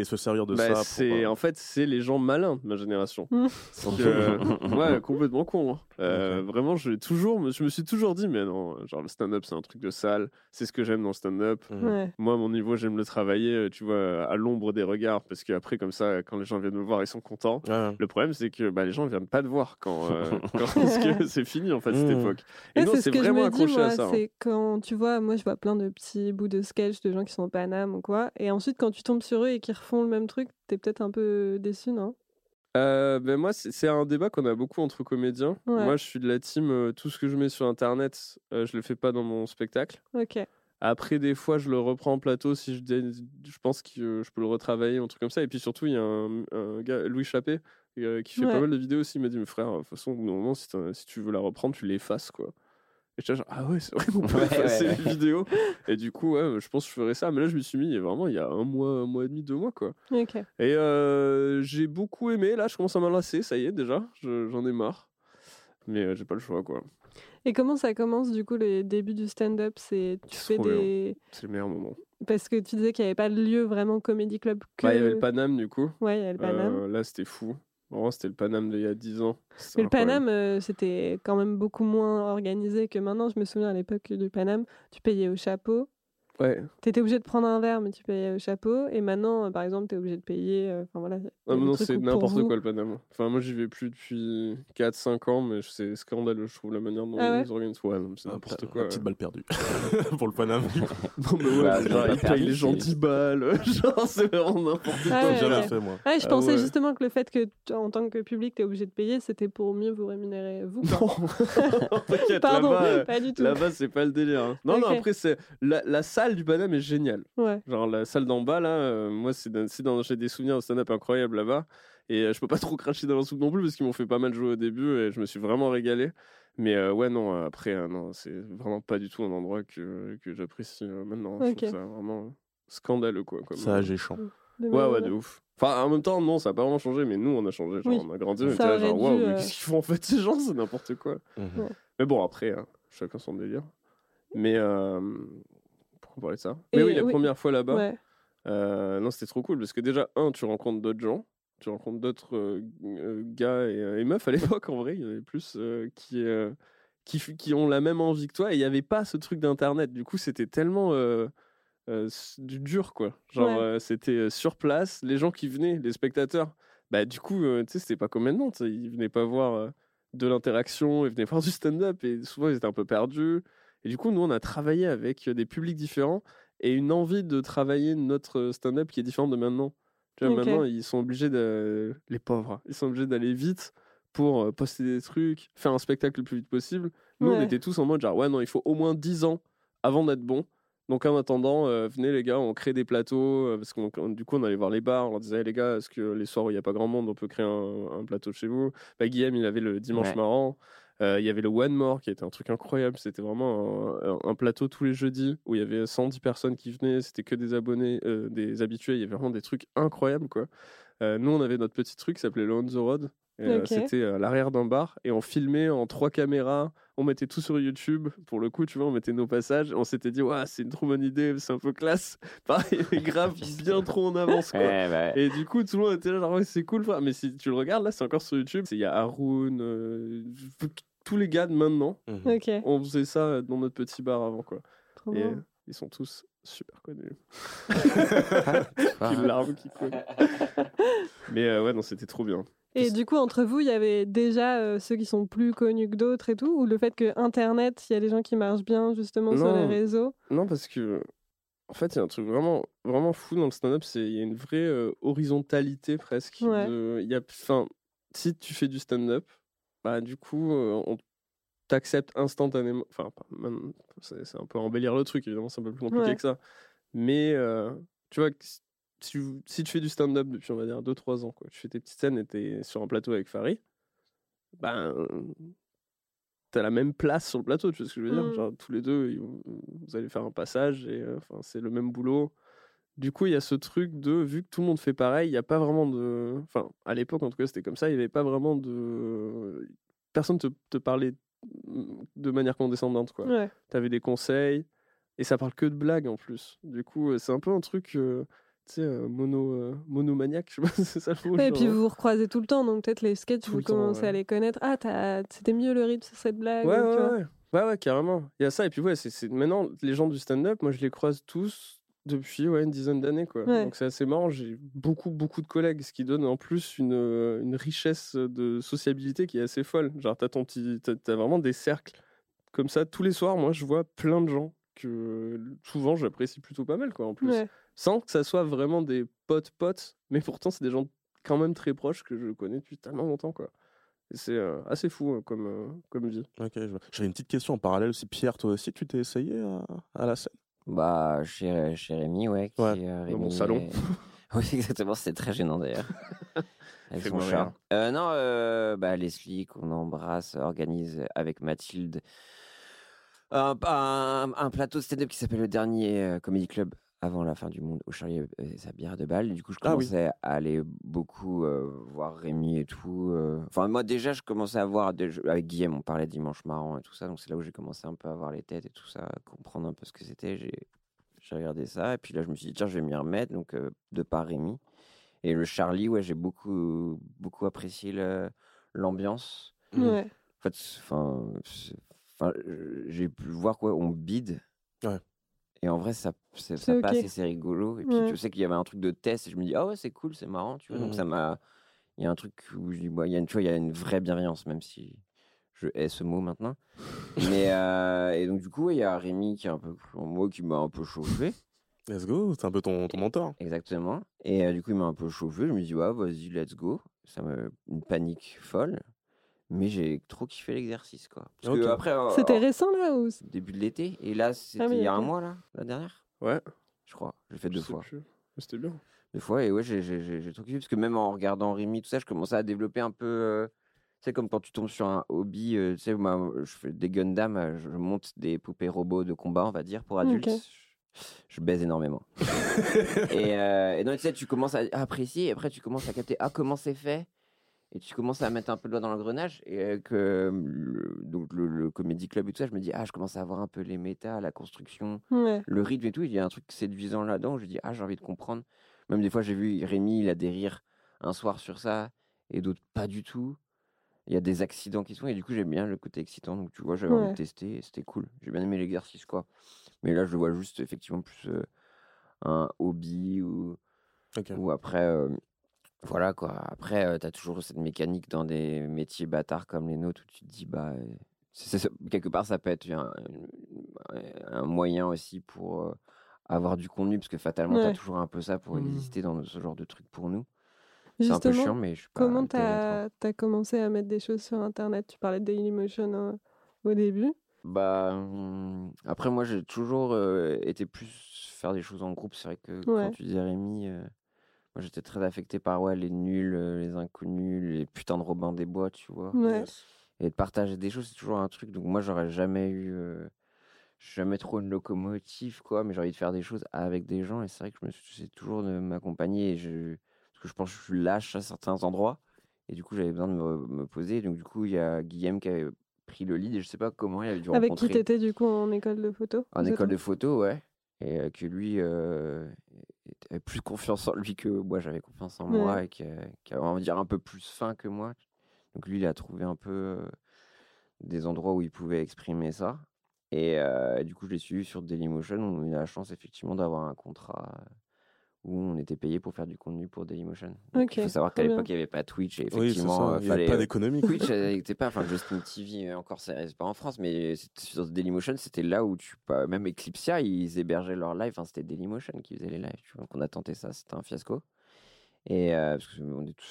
et se servir de bah, ça. c'est, euh, En fait, c'est les gens malins de ma génération. Mm. Donc, euh, ouais, complètement con. hein. Euh, Vraiment, je, toujours, je me suis toujours dit, mais non, genre, le stand-up, c'est un truc de sale. C'est ce que j'aime dans le stand-up. Ouais. Moi, à mon niveau, j'aime le travailler, tu vois, à l'ombre des regards, parce qu'après, comme ça, quand les gens viennent me voir, ils sont contents. Ouais. Le problème, c'est que bah, les gens ne viennent pas te voir quand, euh, c'est fini, en fait, cette Mmh. époque. Et Ouais, nous, c'est ce s'est que je vraiment me dis, accroché moi, à ça. hein. c'est quand tu vois, moi je vois plein de petits bouts de sketch de gens qui sont au Paname ou quoi, et ensuite quand tu tombes sur eux et qu'ils refont le même truc, t'es peut-être un peu déçu, non? Euh, ben moi, c'est un débat qu'on a beaucoup entre comédiens. Ouais. Moi, je suis de la team, euh, tout ce que je mets sur Internet, euh, je le fais pas dans mon spectacle. Ok. Après, des fois, je le reprends en plateau si je, je pense que euh, je peux le retravailler, un truc comme ça. Et puis surtout, il y a un, un gars, Louis Chappé, euh, qui fait Ouais. pas mal de vidéos aussi. Il m'a dit, mais frère, de toute façon, au bout d'un moment, si, t'as- si tu veux la reprendre, tu l'effaces, quoi. Et j'étais genre, ah ouais, c'est vrai qu'on peut Ouais, effacer ouais, les vidéos. Et du coup, ouais, je pense que je ferais ça. Mais là, je me suis mis, vraiment, il y a un mois, un mois et demi, deux mois, quoi. Et euh, j'ai beaucoup aimé. Là, je commence à m'enlacer, ça y est, déjà. Je- J'en ai marre. Mais euh, j'ai pas le choix, quoi. Et comment ça commence du coup les débuts du stand-up? C'est tu fais des C'est le meilleur moment. parce que tu disais qu'il n'y avait pas de lieu vraiment comédie club que Bah, il y avait le Paname, du coup. ouais il y a le Paname. Euh, là, c'était fou. C'était le Paname d'il y a 10 ans. Mais le. Paname, euh, c'était quand même beaucoup moins organisé que maintenant. Je me souviens à l'époque du Paname, tu payais au chapeau. Ouais. Tu étais obligé de prendre un verre, mais tu payais au chapeau. Et maintenant, euh, par exemple, tu es obligé de payer. euh, Enfin voilà. Ah, non, c'est n'importe vous- quoi le Paname. Enfin, moi, j'y vais plus depuis 4-5 ans, mais c'est scandaleux, je trouve, la manière dont Ah ouais ils organisent. Ouais, c'est Ah, n'importe quoi. la petite balle perdue pour le Paname. Non, mais ouais, Bah, genre, ils payent les gens permis, 10 balles. Genre, c'est vraiment n'importe Ah quoi. jamais fait moi. Ah, je Ah pensais ouais. justement que le fait que, en tant que public, tu es obligé de payer, c'était pour mieux vous rémunérer, vous. Non, t'inquiète, Pardon, euh, pas du tout. là-bas, c'est pas le délire. hein. Non, non, après, c'est la, la salle du Paname est géniale. Ouais. Genre la salle d'en bas là, euh, moi c'est dans- c'est dans- j'ai des souvenirs de stand-up incroyables là-bas et euh, je peux pas trop cracher dans la soupe non plus parce qu'ils m'ont fait pas mal jouer au début et je me suis vraiment régalé. Mais euh, ouais non euh, après euh, non c'est vraiment pas du tout un endroit que, que j'apprécie euh, maintenant. Je Ok. trouve ça vraiment scandaleux quoi. Comme, Ça, j'ai champ. De Ouais ouais même, de ouf. Enfin en même temps non ça a pas vraiment changé mais nous on a changé genre Oui. on a grandi on était là genre waouh mais qu'est-ce qu'ils font en fait ces gens? C'est n'importe quoi. Mhm. Ouais. Mais bon après hein, chacun son délire. Mais euh, parlait de ça Et Mais oui la oui. première fois là-bas. Ouais. Euh, non, c'était trop cool parce que déjà, un, tu rencontres d'autres gens, tu rencontres d'autres euh, euh, gars et, et meufs à l'époque, en vrai, il y en avait plus euh, qui, qui, ont la même envie que toi et il n'y avait pas ce truc d'internet. Du coup, c'était tellement du dur, quoi. Genre, Ouais. c'était sur place, les gens qui venaient, les spectateurs, bah, du coup, tu sais, c'était pas comme maintenant, ils venaient pas voir de l'interaction, ils venaient voir du stand-up et souvent ils étaient un peu perdus. Et du coup, nous, on a travaillé avec des publics différents et une envie de travailler notre stand-up qui est différente de maintenant. Tu vois, maintenant, ils sont obligés de. Les pauvres, ils sont obligés d'aller vite pour poster des trucs, faire un spectacle le plus vite possible. Nous, on était tous en mode genre, ouais, non, il faut au moins 10 ans avant d'être bon. Donc, en attendant, euh, venez les gars, on crée des plateaux. euh, parce que du coup, on allait voir les bars, on leur disait, Hey, les gars, est-ce que les soirs où il n'y a pas grand monde, on peut créer un, un plateau chez vous? Bah, Guillaume, il avait le dimanche Ouais. marrant. Euh, Il y avait le One More qui était un truc incroyable. C'était vraiment un, plateau tous les jeudis où il y avait 110 personnes qui venaient. C'était que des abonnés, euh, des habitués. Il y avait vraiment des trucs incroyables. Quoi. Euh, nous, on avait notre petit truc qui s'appelait le On the Road. C'était à l'arrière d'un bar et on filmait en trois caméras. On mettait tout sur YouTube. Pour le coup, tu vois, on mettait nos passages. On s'était dit, ouais, c'est une trop bonne idée, c'est un peu classe. Pareil, grave, bien trop en avance. Quoi. Bah, Et du coup, tout le monde était là, genre, ouais, c'est cool. Mais si tu le regardes, là, c'est encore sur YouTube. Il y a Haroun, euh, tous les gars de maintenant. Ok. On faisait ça dans notre petit bar avant, quoi. Trop Et ils sont tous super connus. Une larme qui coule. Mais euh, ouais, non, c'était trop bien. Et du coup, entre vous, il y avait déjà euh, ceux qui sont plus connus que d'autres et tout Ou le fait que Internet, il y a des gens qui marchent bien justement sur les réseaux? Non, parce que, en fait, il y a un truc vraiment, vraiment fou dans le stand-up, c'est il y a une vraie euh, horizontalité presque. Ouais. de- y a, enfin, si tu fais du stand-up, bah, du coup, on t'accepte instantanément. Enfin, même- c'est un peu embellir le truc, évidemment, c'est un peu plus compliqué Ouais. que ça. Mais, tu vois, si, si tu- fais du stand-up depuis, on va dire, 2-3 ans, quoi, tu fais tes petites scènes et t'es sur un plateau avec Farid, ben, t'as la même place sur le plateau, tu vois ce que je veux dire? Mm. Genre, tous les deux, vous allez faire un passage et enfin, c'est le même boulot. Du coup, il y a ce truc de, vu que tout le monde fait pareil, il n'y a pas vraiment de. Enfin, à l'époque, en tout cas, c'était comme ça, il n'y avait pas vraiment de. Personne te, te parlait de manière condescendante, quoi. Ouais. T'avais des conseils et ça parle que de blagues en plus. Du coup, euh, c'est un peu un truc, euh, tu sais, euh, mono, euh, monomaniaque, je sais pas si c'est ça le mot. Ouais, et puis vous vous recroisez tout le temps, donc peut-être les sketchs, Tout vous le temps, commencez ouais. à les connaître. Ah, t'as- c'était mieux le rythme sur cette blague. Ouais, ouais, ouais. Ouais, ouais, carrément. Il y a ça. Et puis, ouais, c'est, c'est- maintenant, les gens du stand-up, moi, je les croise tous depuis ouais, une dizaine d'années. Quoi. Ouais. Donc, c'est assez marrant. J'ai beaucoup, beaucoup de collègues, ce qui donne en plus une, euh, une richesse de sociabilité qui est assez folle. Genre, t'as, ton petit, t'as, t'as vraiment des cercles comme ça. Tous les soirs, moi, je vois plein de gens que souvent, j'apprécie plutôt pas mal, quoi, en plus. Ouais. Sans que ça soit vraiment des potes-potes, mais pourtant, c'est des gens quand même très proches que je connais depuis tellement longtemps, quoi. Et c'est euh, assez fou euh, comme, euh, comme vie. Ok, je vois. J'avais une petite question en parallèle aussi. Pierre, toi aussi, tu t'es essayé à, à la scène? Bah, chez, chez Rémi, ouais. Qui, Ouais, euh, dans mon salon. Oui, exactement, c'était très gênant d'ailleurs. Avec son chat. Euh, non, euh, bah, Leslie, qu'on embrasse, organise avec Mathilde un, un- un plateau stand-up qui s'appelle le dernier Comedy Club avant la fin du monde au Charlie et sa bière de balle. Du coup, je Ah oui. commençais à aller beaucoup euh, voir Rémi et tout. euh. Enfin, moi, déjà, je commençais à voir avec Guillaume, on parlait dimanche marrant et tout ça. Donc, c'est là où j'ai commencé un peu à voir les têtes et tout ça, à comprendre un peu ce que c'était. J'ai j'ai regardé ça et puis là, je me suis dit, tiens, je vais m'y remettre. Donc, euh, de par Rémi. Et le Charlie, ouais, j'ai beaucoup, beaucoup apprécié l'ambiance. Mhm. Ouais. En fait, enfin, j'ai pu voir quoi, on bide. Ouais. Et en vrai, ça, ça ok. passe et c'est rigolo. Et puis, Ouais. tu sais qu'il y avait un truc de test et je me dis, ah ouais, c'est cool, c'est marrant, tu vois. Donc, ça m'a. Il y a un truc où je dis, bah, il y a une, tu vois, il y a une vraie bienveillance, même si je hais ce mot maintenant. Mais, euh, et donc, du coup, il y a Rémi qui est un peu, moi, qui m'a un peu chauffé. Let's go, c'est un peu ton, ton mentor. Exactement. Et euh, du coup, il m'a un peu chauffé. Je me dis, ouais, vas-y, let's go. Ça me... Une panique folle. Mais j'ai trop kiffé l'exercice, quoi. Parce Ok. que après, euh, C'était récent là ou c'est- début de l'été. Et là, c'était oui, il y a un ok. mois, là, la dernière, Ouais, je crois. J'ai fait deux je sais fois. plus. Mais C'était bien. Deux fois, et ouais, j'ai- j'ai j'ai- j'ai trop kiffé. Parce que même en regardant Rémi, tout ça, je commençais à développer un peu. euh, Tu sais, comme quand tu tombes sur un hobby, euh, tu sais, moi, je fais des Gundam, euh, je monte des poupées robots de combat, on va dire, pour adultes. Ok. Je, je baise énormément. et, euh, et donc, tu sais, tu commences à apprécier, et après, tu commences à capter, ah, comment c'est fait? Et tu commences à mettre un peu le doigt dans l'engrenage et que le, donc le, le comédie club et tout ça je me dis ah je commence à avoir un peu les méta la construction Ouais. le rythme et tout, il y a un truc séduisant là-dedans. Je dis, ah, j'ai envie de comprendre. Même des fois, j'ai vu Rémi, il a des rires un soir sur ça, et d'autres pas du tout. Il y a des accidents qui se font, et du coup, j'aime bien le côté excitant. Donc, tu vois, j'avais envie de tester, et c'était cool. J'ai bien aimé l'exercice, quoi. Mais là, je le vois juste, effectivement, plus euh, un hobby, ou, ou après, euh, voilà, quoi. Après, tu as toujours cette mécanique dans des métiers bâtards comme les nôtres, où tu te dis, bah, euh, c'est- c'est- quelque part, ça peut être un, un moyen aussi pour euh, avoir du contenu, parce que fatalement, tu as Ouais. toujours un peu ça pour Mhm. exister dans ce genre de truc pour nous. C'est un peu chiant, mais je suis pas comment t'as as commencé à mettre des choses sur internet? Tu parlais de Dailymotion euh, au début. Bah, hum, après, moi, j'ai toujours euh, été plus faire des choses en groupe. C'est vrai que quand Ouais. tu disais Rémi, euh, moi, j'étais très affecté par ouais, les nuls, euh, les inconnus, les putains de Robin des Bois, tu vois. Ouais. Et de partager des choses, c'est toujours un truc. Donc, moi, j'aurais jamais eu. euh, jamais trop une locomotive, quoi. Mais j'ai envie de faire des choses avec des gens. Et c'est vrai que je me suis toujours de m'accompagner. et Je... Parce que je pense que je suis lâche à certains endroits. Et du coup, j'avais besoin de me, me poser. Donc, du coup, il y a Guillaume qui avait pris le lead. Et je sais pas comment il avait dû Avec rencontrer. qui t'étais du coup en école de photo En école de photo, ouais. Et euh, que lui euh, avait plus confiance en lui que moi, j'avais confiance en moi, et qui avait, on va dire, un peu plus fin que moi. Donc lui, il a trouvé un peu euh, des endroits où il pouvait exprimer ça. Et euh, du coup, je l'ai suivi sur Dailymotion. On a eu la chance, effectivement, d'avoir un contrat euh, où on était payé pour faire du contenu pour Dailymotion. Il faut savoir qu'à l'époque, il n'y avait pas Twitch. Et Oui, effectivement, ça. euh, Il n'y avait pas euh, d'économie. Twitch n'était pas, enfin Justin TV euh, encore, c'est c'est pas en France, mais sur Dailymotion, c'était là où tu, pas- même Eclipsia, ils hébergeaient leur live, enfin c'était Dailymotion qui faisait les lives, tu vois. Donc on a tenté ça, c'était un fiasco. Et euh, parce que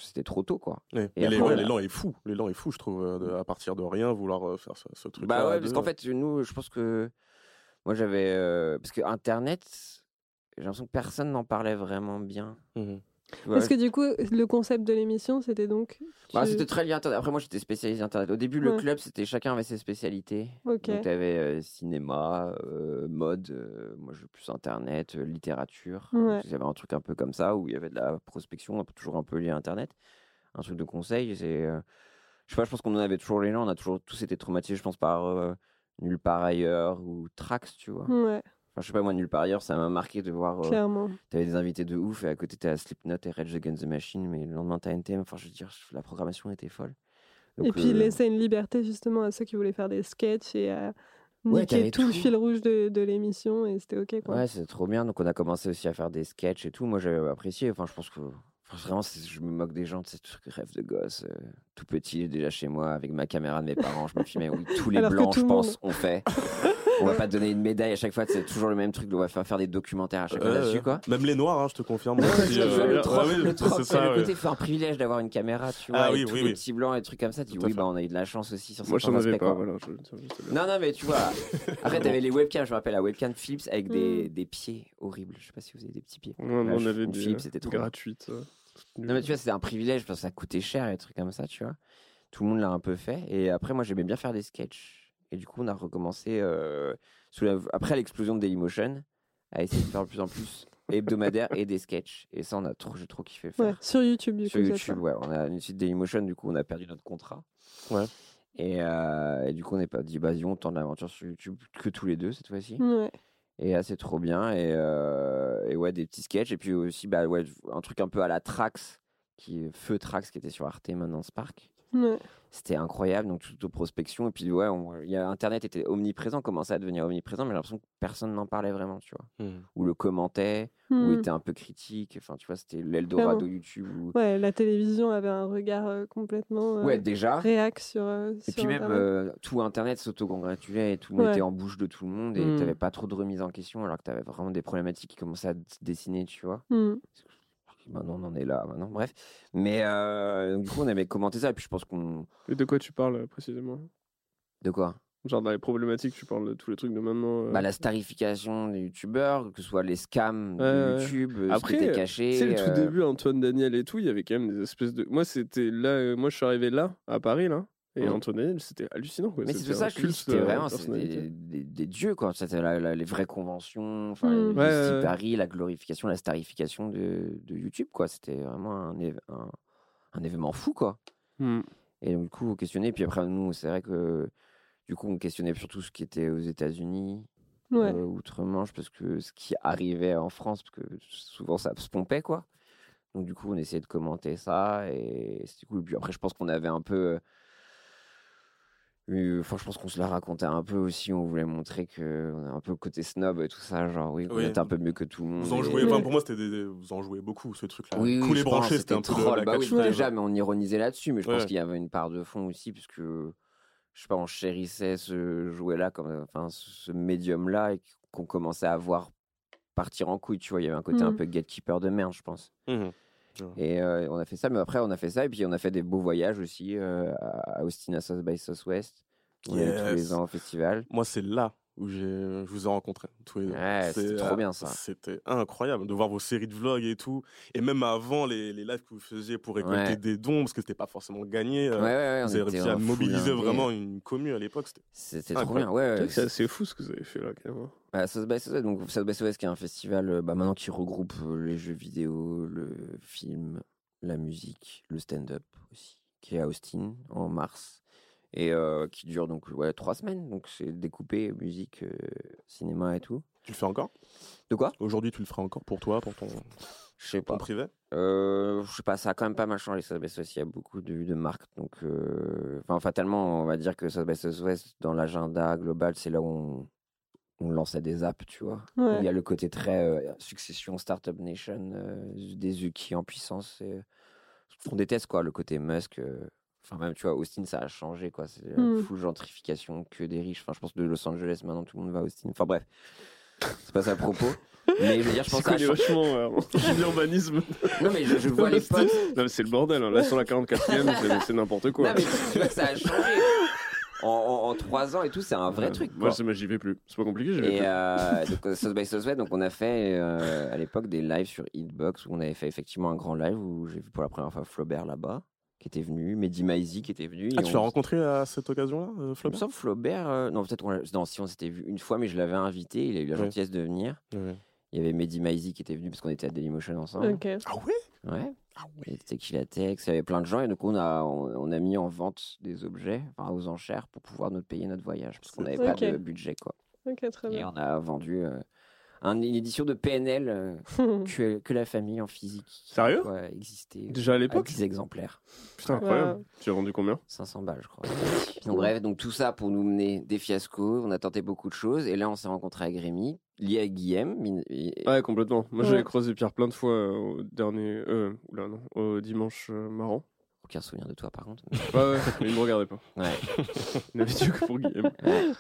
c'était trop tôt, quoi. Ouais. Et l'élan, est fou. L'élan est fou, je trouve, euh, de- à partir de rien, vouloir euh, faire ce, ce truc. Bah ouais, parce qu'en fait, nous, je pense que moi j'avais, euh, parce que Internet, j'ai l'impression que personne n'en parlait vraiment bien. Mhm. Parce que du coup, le concept de l'émission, c'était donc. Bah, tu- c'était très lié à Internet. Après, moi, j'étais spécialisé Internet. Au début, le Ouais. club, c'était chacun avait ses spécialités. Ok. Donc, tu avais cinéma, euh, mode, euh, moi, je plus Internet, euh, littérature. Ouais. J'avais un truc un peu comme ça où il y avait de la prospection, un peu- toujours un peu lié à Internet. Un truc de conseil. C'est, euh, je sais pas, je pense qu'on en avait toujours les gens. On a toujours tous été traumatisés, je pense, par euh, Nulle part ailleurs ou Trax, tu vois. Ouais, Enfin, je sais pas, moi, Nulle part ailleurs, ça m'a marqué de voir. euh, clairement. T'avais des invités de ouf et à côté t'as Slipknot et Rage Against the Machine, mais le lendemain t'as NTM. Enfin, je veux dire, la programmation était folle. Et puis, euh, laisser une liberté justement à ceux qui voulaient faire des sketchs et à Ouais, niquer t'avais tout, le tout. fil rouge de, de l'émission et c'était ok quoi. Ouais, c'est trop bien. Donc, on a commencé aussi à faire des sketchs et tout. Moi, j'avais apprécié. Enfin, je pense que. vraiment, je me moque des gens, tu sais, truc rêve de gosse, euh, tout petit, déjà chez moi, avec ma caméra de mes parents. Je me filmais, oui, tous les Alors blancs, tout je pense, ont fait. on va pas te donner une médaille à chaque fois, c'est toujours le même truc. On va faire faire des documentaires à chaque fois là-dessus, quoi. Même les noirs, hein, je te confirme. Euh, le ouais, troc, ouais, le troc, c'est le ouais. côté, c'est un privilège d'avoir une caméra, tu vois, Ah et oui, oui, les oui. petits blancs et trucs comme ça. Tu dis oui, bah on a eu de la chance aussi sur Moi, certains j'en avais aspects, pas. quoi. Voilà, je- je- je- je- Non, non, mais tu vois. Après, t'avais les webcams, je me rappelle la webcam Philips avec des, Mm. des pieds horribles. Je sais pas si vous avez des petits pieds. Non, on avait des Philips, c'était trop gratuites. euh, Non, mais tu vois, c'était un privilège parce que ça coûtait cher et des trucs comme ça, tu vois. Tout le monde l'a un peu fait. Et après, moi, j'aimais bien faire des sketchs. Et du coup, on a recommencé euh, sous la- après l'explosion de Dailymotion à essayer de faire de plus en plus hebdomadaire et des sketchs. Et ça, on a trop, j'ai trop kiffé le faire. Ouais, sur YouTube, du Sur coup. c'est YouTube, ça. ouais. On a une suite Dailymotion, du coup, on a perdu notre contrat. Ouais. Et, euh, et du coup, on n'est pas dit, vas-y, on tente l'aventure sur YouTube que tous les deux cette fois-ci. Ouais. Et là, c'est trop bien. Et, euh, et ouais, des petits sketchs. Et puis aussi, bah, ouais, un truc un peu à la Trax, qui est Feu Trax, qui était sur Arte maintenant Spark. Ouais. C'était incroyable, donc toute prospection. Et puis, ouais, on- il y a, Internet était omniprésent, commençait à devenir omniprésent, mais j'ai l'impression que personne n'en parlait vraiment, tu vois. Mhm. Ou le commentait, ou Hmm. était un peu critique. Enfin, tu vois, c'était l'Eldorado. YouTube. Où... Ouais, la télévision avait un regard euh, complètement euh, Ouais, déjà. réac sur. euh, Et sur puis même, Internet. euh, tout Internet s'auto-congratulait et tout le monde Ouais. était en bouche de tout le monde et Mm. t'avais pas trop de remise en question alors que t'avais vraiment des problématiques qui commençaient à se dessiner, tu vois. Maintenant, on en est là, maintenant, bref. Mais euh, donc, du coup, on avait commenté ça et puis je pense qu'on. Et de quoi tu parles euh, précisément? De quoi? Genre dans les problématiques, tu parles de tous les trucs de maintenant. euh, bah, La starification des youtubeurs, que ce soit les scams Ouais, de. YouTube, ce Après, qui était Tu caché. sais, le tout début, Antoine Daniel et tout, il y avait quand même des espèces de. Moi, c'était là. Moi, je suis arrivé là, à Paris, là. Et. Antoine Daniel, c'était hallucinant. Quoi. Mais c'est ça que c'était de vraiment des, des- des dieux, quoi. C'était la- la- les vraies conventions, enfin, Mm. les Ouais, ouais, ouais. Paris, la glorification, la starification de, de YouTube, quoi. C'était vraiment un, un, un événement fou, quoi. Mm. Et donc, du coup, vous questionnez. Puis après, nous, c'est vrai que du coup, on questionnait surtout ce qui était aux États-Unis, Ouais. euh, outre-Manche, parce que ce qui arrivait en France, parce que souvent ça se pompait, quoi. Donc, du coup, on essayait de commenter ça. Et c'était cool. Puis après, je pense qu'on avait un peu. Enfin, je pense qu'on se la racontait un peu aussi. On voulait montrer que on a un peu le côté snob et tout ça. Genre, oui, on était un peu mieux que tout le monde. Vous en jouez, enfin, pour moi, c'était des, vous en jouez beaucoup, ce truc-là. oui, oui, branché, c'était un peu de troll. la Bah oui, déjà, mais on ironisait là-dessus. Mais je pense qu'il y avait une part de fond aussi, puisque je sais pas, on chérissait ce jouet-là, comme, enfin, ce médium-là, et qu'on commençait à voir partir en couille. Tu vois, il y avait un côté un Mhm. peu gatekeeper de merde, je pense. Mhm. Et euh, on a fait ça, mais après, on a fait ça, et puis on a fait des beaux voyages aussi euh, à Austin, à South by Southwest. On allait tous les ans au festival. Moi, c'est là où j'ai, je vous ai rencontrés tous les deux. Ouais, C'est, c'était trop euh, bien, ça. C'était incroyable de voir vos séries de vlogs et tout. Et même avant les, les lives que vous faisiez pour récolter Ouais. des dons, parce que c'était pas forcément gagné. Ouais, euh, ouais, ouais. vous on avez réussi à mobiliser vraiment une commune à l'époque. C'était trop bien, ouais. C'est vrai ouais. que C'est assez fou ce que vous avez fait là, quand même. Bah, South by Southwest, donc South by Southwest qui est un festival euh, bah, maintenant qui regroupe euh, les jeux vidéo, le film, la musique, le stand-up aussi, qui est à Austin en mars et euh, qui dure donc ouais, trois semaines. Donc c'est découpé musique, euh, cinéma et tout. Tu le fais encore? De quoi? Aujourd'hui, tu le feras encore pour toi, pour ton, Je sais ton pas. privé? Euh, je sais pas, ça a quand même pas mal changé by Southwest. Il y a beaucoup de, de marques. Donc, euh, enfin, fatalement, on va dire que by Southwest, dans l'agenda global, c'est là où on, on lançait des apps, tu vois. Ouais. Il y a le côté très euh, succession, Startup Nation, euh, des Uki en puissance. Et, on déteste, quoi, le côté Musk. Enfin, même, tu vois, Austin, ça a changé, quoi. C'est euh, Mm. full gentrification, que des riches. Enfin, je pense de Los Angeles, maintenant, tout le monde va à Austin. Enfin, bref. C'est pas ça le propos. Mais je veux dire, je pense changé. vachement euh, l'urbanisme? Non, mais je, je vois les potes. Non, mais c'est le bordel. hein. Là, sur la 44e, c'est- n'importe quoi. Non, mais tu vois que ça a changé. En, en, en trois ans et tout, c'est un vrai Ouais. truc. Moi, moi, j'y vais plus. C'est pas compliqué, j'y vais Et plus. euh, donc, euh, South by Southwest, donc on a fait euh, à l'époque des lives sur Hitbox où on avait fait effectivement un grand live où j'ai vu pour la première fois Flaubert là-bas qui était venu, Mehdi Maizi qui était venu. Ah, et tu on- l'as rencontré à cette occasion-là, euh, Il me Flaubert semble Flaubert, euh, non peut-être qu'on l'a- non, si on s'était vu une fois, mais je l'avais invité, il a eu la Ouais. gentillesse de venir. Ouais. Il y avait Mehdi Maizi qui était venu parce qu'on était à Dailymotion ensemble. Ah ouais? Ouais. Il y avait Tequila Tex, il y avait plein de gens et donc on a, on, on a mis en vente des objets, enfin aux enchères pour pouvoir nous payer notre voyage parce qu'on n'avait pas de budget quoi. Ok, très Et bien. on a vendu euh, un- une édition de PNL euh, que, que la famille en physique. Sérieux Ouais, existait. Déjà à à l'époque 10 exemplaires, Putain, incroyable. Tu as vendu combien 500 balles je crois. Donc bref, donc tout ça pour nous mener des fiascos, on a tenté beaucoup de choses et là on s'est rencontré avec Rémi, lié à Guillaume. Ouais, complètement. Moi, Ouais. j'avais croisé Pierre plein de fois euh, au dernier. Euh, oula, non. Au dimanche euh, marrant. Aucun souvenir de toi par contre. Ouais, ouais, mais il me regardait pas. Ouais. Il n'avait que pour Guillaume. Ouais.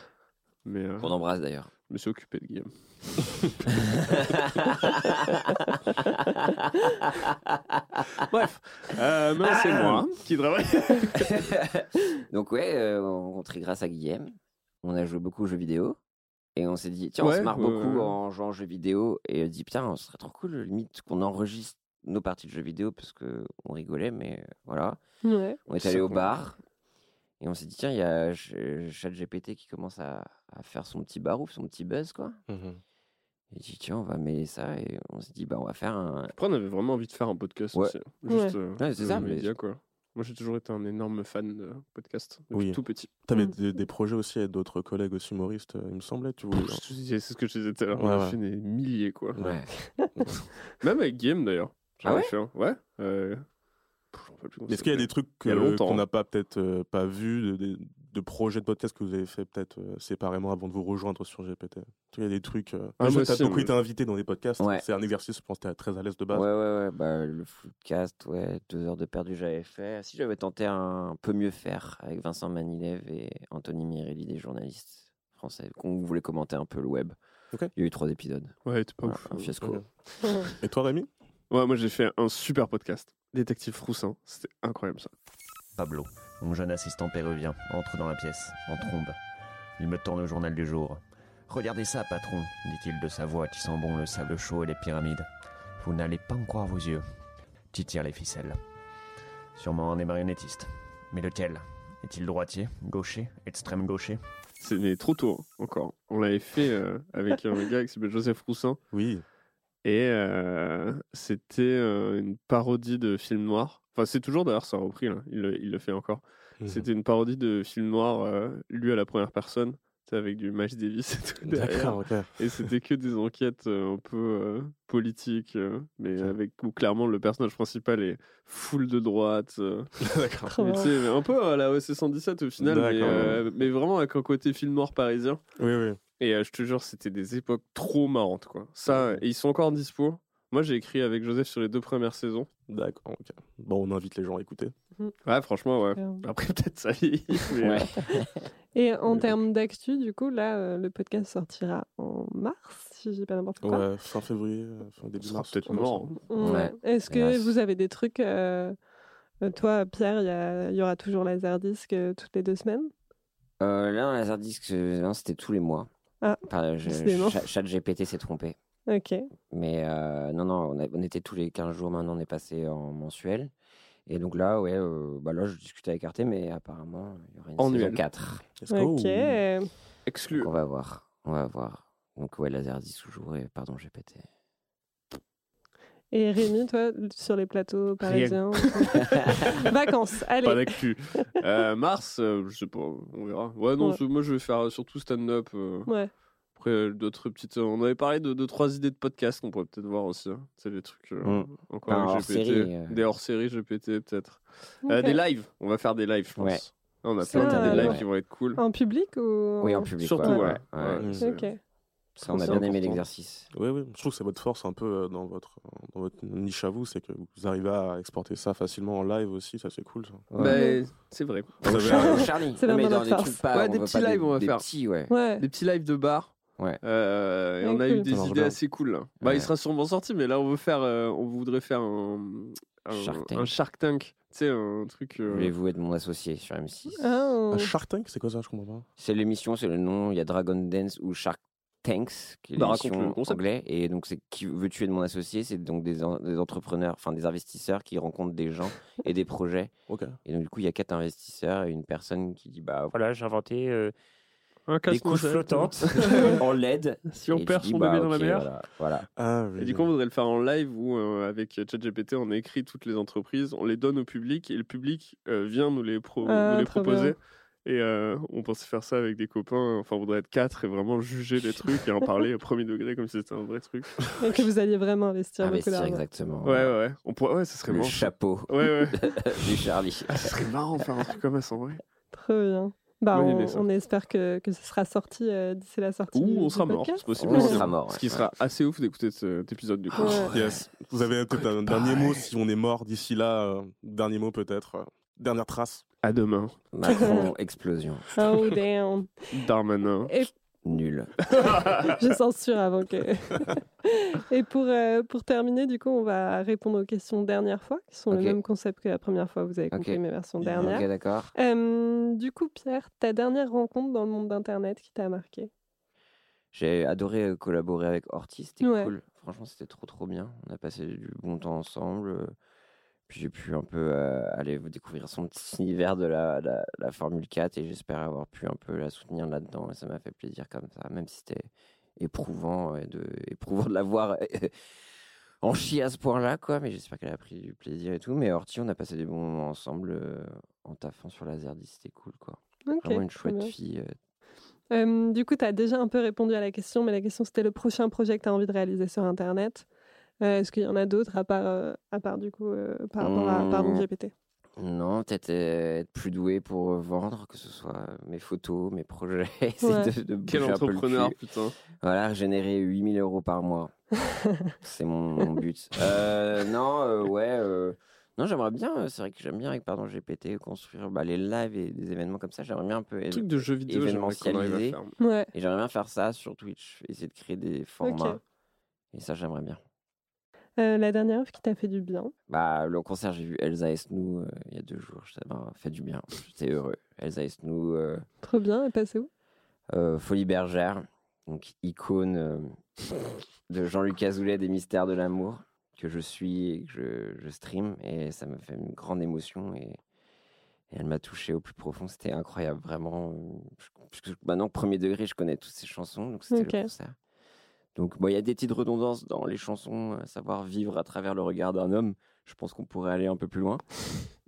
Mais euh, On embrasse d'ailleurs. Je me suis occupé de Guillaume. Bref, euh, c'est moi qui travaille. Donc ouais, euh, on rencontré grâce à Guillaume. On a joué beaucoup aux jeux vidéo. Et on s'est dit, tiens, on se marre beaucoup en jouant aux jeux vidéo. Et on dit, putain, ce serait trop cool, limite, qu'on enregistre nos parties de jeux vidéo parce qu'on rigolait, mais euh, voilà. Ouais. On est allé au bar. Et on s'est dit, tiens, il y a Ch- ChatGPT qui commence à, à faire son petit barouf, son petit buzz, quoi. Mhm. Et j'ai dit, tiens, on va mêler ça. Et on s'est dit, bah, on va faire un. Après, on avait vraiment envie de faire un podcast Ouais. aussi. Juste, euh, Ouais, c'est ça, mais- média, quoi. Moi, j'ai toujours été un énorme fan de podcast depuis Oui. tout petit. T'avais Mm. des, des projets aussi avec d'autres collègues aussi humoristes, euh, il me semblait. Tu voulais... Disais, C'est ce que je disais tout à l'heure. Ouais, on a ouais. fait des milliers, quoi. Ouais. Même avec Guillaume, d'ailleurs. Ah ai ouais fait un. Ouais. euh, Est-ce qu'il y a des trucs qu'on n'a pas peut-être euh, pas vu, de, de- projets de podcast que vous avez fait peut-être euh, séparément avant de vous rejoindre sur GPT Il y a des trucs. Euh... Ah, moi t'as beaucoup été invité dans des podcasts. Ouais. C'est un exercice, je pense que t'es très à l'aise de base. Ouais, ouais, ouais. Bah, le footcast, ouais, deux heures de perdu, j'avais fait. Si j'avais tenté un peu mieux faire avec Vincent Manilev et Anthony Mirelli, des journalistes français, qu'on voulait commenter un peu le web. Il y a eu trois épisodes. Ouais, t'es pas Voilà, ouf. un fiasco. Et toi, Rémi? Ouais, moi, j'ai fait un super podcast. Détective Froussin. C'était incroyable, ça. Pablo, mon jeune assistant péruvien, entre dans la pièce, en trombe. Il me tourne le journal du jour. Regardez ça, patron, dit-il de sa voix qui sent bon le sable chaud et les pyramides. Vous n'allez pas en croire vos yeux. Qui tire les ficelles Sûrement un des marionnettistes. Mais lequel? Est-il droitier, gaucher, extrême gaucher? C'est mais trop tôt, hein, encore. On l'avait fait euh, avec un gars qui s'appelle Joseph Roussin. Oui. Et euh, c'était euh, une parodie de film noir. Enfin, c'est toujours d'ailleurs, ça a repris, là. Il, le- il le fait encore. Mhm. C'était une parodie de film noir euh, lu à la première personne. Avec du Miles Davis et tout derrière. D'accord, ok. Et c'était que des enquêtes euh, un peu euh, politiques, euh, mais avec où clairement le personnage principal est full de droite. euh, D'accord. Un peu à la OC 117 au final, mais, vraiment avec un côté film noir parisien. Oui, oui. Et euh, je te jure, c'était des époques trop marrantes, quoi. Ça, et ils sont encore en dispo. Moi, j'ai écrit avec Joseph sur les deux premières saisons. D'accord, ok. Bon, on invite les gens à écouter. Ouais, franchement, ouais. Clairement. Après, peut-être ça vieillit. mais, Ouais. euh, Et en Mais- termes d'actu, du coup, là, euh, le podcast sortira en mars, si j'ai pas n'importe quoi. Ouais, fin février, euh, fin début mars. peut-être mort. Ouais. Ouais. Est-ce que vous avez des trucs euh, euh, Toi, Pierre, il y, aura toujours Laserdisc euh, toutes les deux semaines? Euh, là, Laserdisc, euh, c'était tous les mois. Ah, Enfin, je- décidément. Chat- ChatGPT s'est trompé. Ok. Mais euh, non, non, on, a- on était tous les 15 jours, maintenant on est passé en mensuel. Et donc là, ouais, euh, bah là, je discutais avec Arte, mais apparemment, il y aura une Annuel. saison 4. Let's go. Ok. Exclu. On va voir, on va voir. Donc ouais, Laserdisc toujours, et pardon, GPT. Et Rémi, toi, sur les plateaux parisiens Vacances, allez. Pas d'actu. Euh, mars, euh, je sais pas, on verra. Ouais, non, Ouais. moi je vais faire surtout stand-up. euh, Ouais. Après, euh, d'autres petites. On avait parlé de, de trois idées de podcast qu'on pourrait peut-être voir aussi. hein. C'est des trucs euh, Mm. encore Un avec hors-série, GPT. euh. Des hors-séries GPT, peut-être. Euh, des lives. On va faire des lives, je pense. Ouais. Là, on a plein des- lives ouais. qui vont être cool. En public ou Oui, en public. Surtout, ouais, ouais. ouais, ouais. Ouais, c'est- Ok. Ça, on a bien aimé l'exercice. Oui, oui. Je trouve que c'est votre force un peu euh, dans votre, dans votre niche à vous, c'est que vous arrivez à exporter ça facilement en live aussi, ça c'est cool. Ça. Ouais. Bah, c'est vrai. Vous avez Charlie. C'est mais dans des force. trucs pas, Ouais, on des petits lives, on va des faire. petits, ouais. Ouais. Des petits lives de bar. Ouais. Euh, et Ouais, on a cool. eu des idées bien. assez cool. Là. Bah, Ouais. il sera sûrement sorti, mais là, on veut faire, euh, on voudrait faire un, un, Shark Tank. un Shark Tank. Tu sais, un truc. euh, Voulez-vous être mon associé sur M6 Ah, Un Shark Tank, c'est quoi ça? Je comprends pas. C'est l'émission, c'est le nom. Il y a Dragon Dance ou Shark Tanks, qui est Bah, l'émission anglais. Et donc, c'est qui veut tuer de mon associé C'est donc des, en- des entrepreneurs, enfin des investisseurs qui rencontrent des gens et des projets. Ok. Et donc, du coup, il y a quatre investisseurs et une personne qui dit Bah voilà, j'ai inventé euh, un des couches flottantes en LED. Si on perd son bah, bébé dans la mer. Voilà. voilà. Ah oui. Et du coup, on voudrait le faire en live où, euh, avec ChatGPT, on écrit toutes les entreprises, on les donne au public et le public euh, vient nous les, pro- Ah, nous les trop proposer. bien. Et euh, on pensait faire ça avec des copains. Enfin, on voudrait être quatre et vraiment juger les trucs et en parler au premier degré comme si c'était un vrai truc. et que vous alliez vraiment investir, beaucoup Investir, d'argent. exactement. Ouais, ouais, ouais. On pourrait... ouais, ça serait Le marrant. chapeau Ouais, ouais. du Charlie. Ah, ça serait marrant de faire un truc comme ça en vrai. Trop bien. Bah, on, espère que, que ce sera sorti euh, d'ici la sortie. Ou on sera mort, c'est possible. On sera mort, Ce qui sera assez ouf d'écouter cet épisode du coup. Ouais. Yes. Vous avez peut-être un dernier mot si on est mort d'ici là. euh, dernier mot peut-être. euh, dernière trace. À demain. Macron, explosion. Oh, damn. Darmanin. Et Nul. Je censure avant que. Et pour, euh, pour terminer, du coup, on va répondre aux questions dernière fois, qui sont Ok. le même concept que la première fois, vous avez compris Ok. mes versions dernières. Ok, d'accord. Euh, du coup, Pierre, ta dernière rencontre dans le monde d'Internet qui t'a marqué? J'ai adoré euh, collaborer avec Orti, c'était Ouais. cool. Franchement, c'était trop trop bien. On a passé du bon temps ensemble. Euh, Puis j'ai pu un peu euh, aller découvrir son petit univers de la, la, la Formule 4 et j'espère avoir pu un peu la soutenir là-dedans. Et ça m'a fait plaisir comme ça, même si c'était éprouvant, et de, éprouvant de la voir en chier à ce point-là, quoi. Mais j'espère qu'elle a pris du plaisir et tout. Mais Orti, on a passé des bons moments ensemble euh, en taffant sur Laserdisc, c'était cool, quoi. Ok, Vraiment une chouette bien. fille. euh, Euh, du coup, tu as déjà un peu répondu à la question, mais la question c'était le prochain projet que tu as envie de réaliser sur Internet. Euh, Est-ce qu'il y en a d'autres à part, euh, à part du coup, euh, par rapport à pardon, Mmh. GPT Non, peut-être euh, être plus doué pour vendre, que ce soit mes photos, mes projets, essayer Ouais. de, de Quel bouger un peu entrepreneur, putain. Voilà, générer 8000 euros par mois. C'est mon, mon but. Euh, non, euh, ouais. euh, non, j'aimerais bien, c'est vrai que j'aime bien avec Pardon GPT construire bah, les lives et des événements comme ça. J'aimerais bien un peu. Truc de jeux vidéo. Ouais, Et j'aimerais bien faire ça sur Twitch, essayer de créer des formats. Et ça, j'aimerais bien. Euh, la dernière œuvre qui t'a fait du bien Bah, le concert, j'ai vu Elsa et Snou euh, il y a deux jours. Ça m'a fait du bien. J'étais heureux. Elsa et Snou. euh, Trop bien, et passé où? Folie Bergère, donc icône de Jean-Luc Azoulay des Mystères de l'amour, que je suis et que je, je stream. Et ça m'a fait une grande émotion et, et elle m'a touché au plus profond. C'était incroyable, vraiment. je- maintenant, premier degré, je connais toutes ces chansons, donc c'était Ok. le concert. Donc, bon, il y a des petites redondances dans les chansons, à savoir vivre à travers le regard d'un homme. Je pense qu'on pourrait aller un peu plus loin.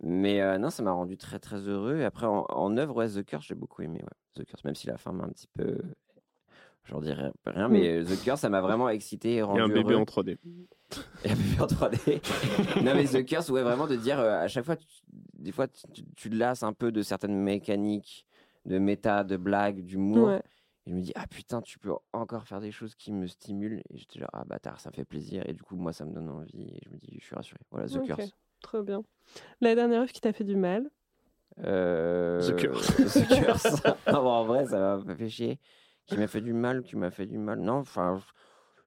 Mais euh, non, ça m'a rendu très très heureux. Et après, en, en œuvre, ouais, The Curse, j'ai beaucoup aimé. Ouais. The Curse, même si la fin m'a un petit peu. J'en dirais rien, mais euh, The Curse, ça m'a vraiment excité et rendu un bébé heureux. en 3D. Et un bébé en 3D. non, mais The Curse, ouais, vraiment de dire euh, à chaque fois, tu- des fois, tu, tu- tu te lasses un peu de certaines mécaniques, de méta, de blagues, d'humour. Ouais. Et je me dis, ah putain, tu peux encore faire des choses qui me stimulent. Et j'étais genre, ah bâtard, ça me fait plaisir. Et du coup, moi, ça me donne envie. Et je me dis, je suis rassuré. Voilà, The Ok. Curse. Trop bien. La dernière œuvre qui t'a fait du mal? Euh, The Curse. The Curse. non, bon, en vrai, ça m'a fait chier. Qui m'a fait du mal, qui m'a fait du mal. Non, enfin,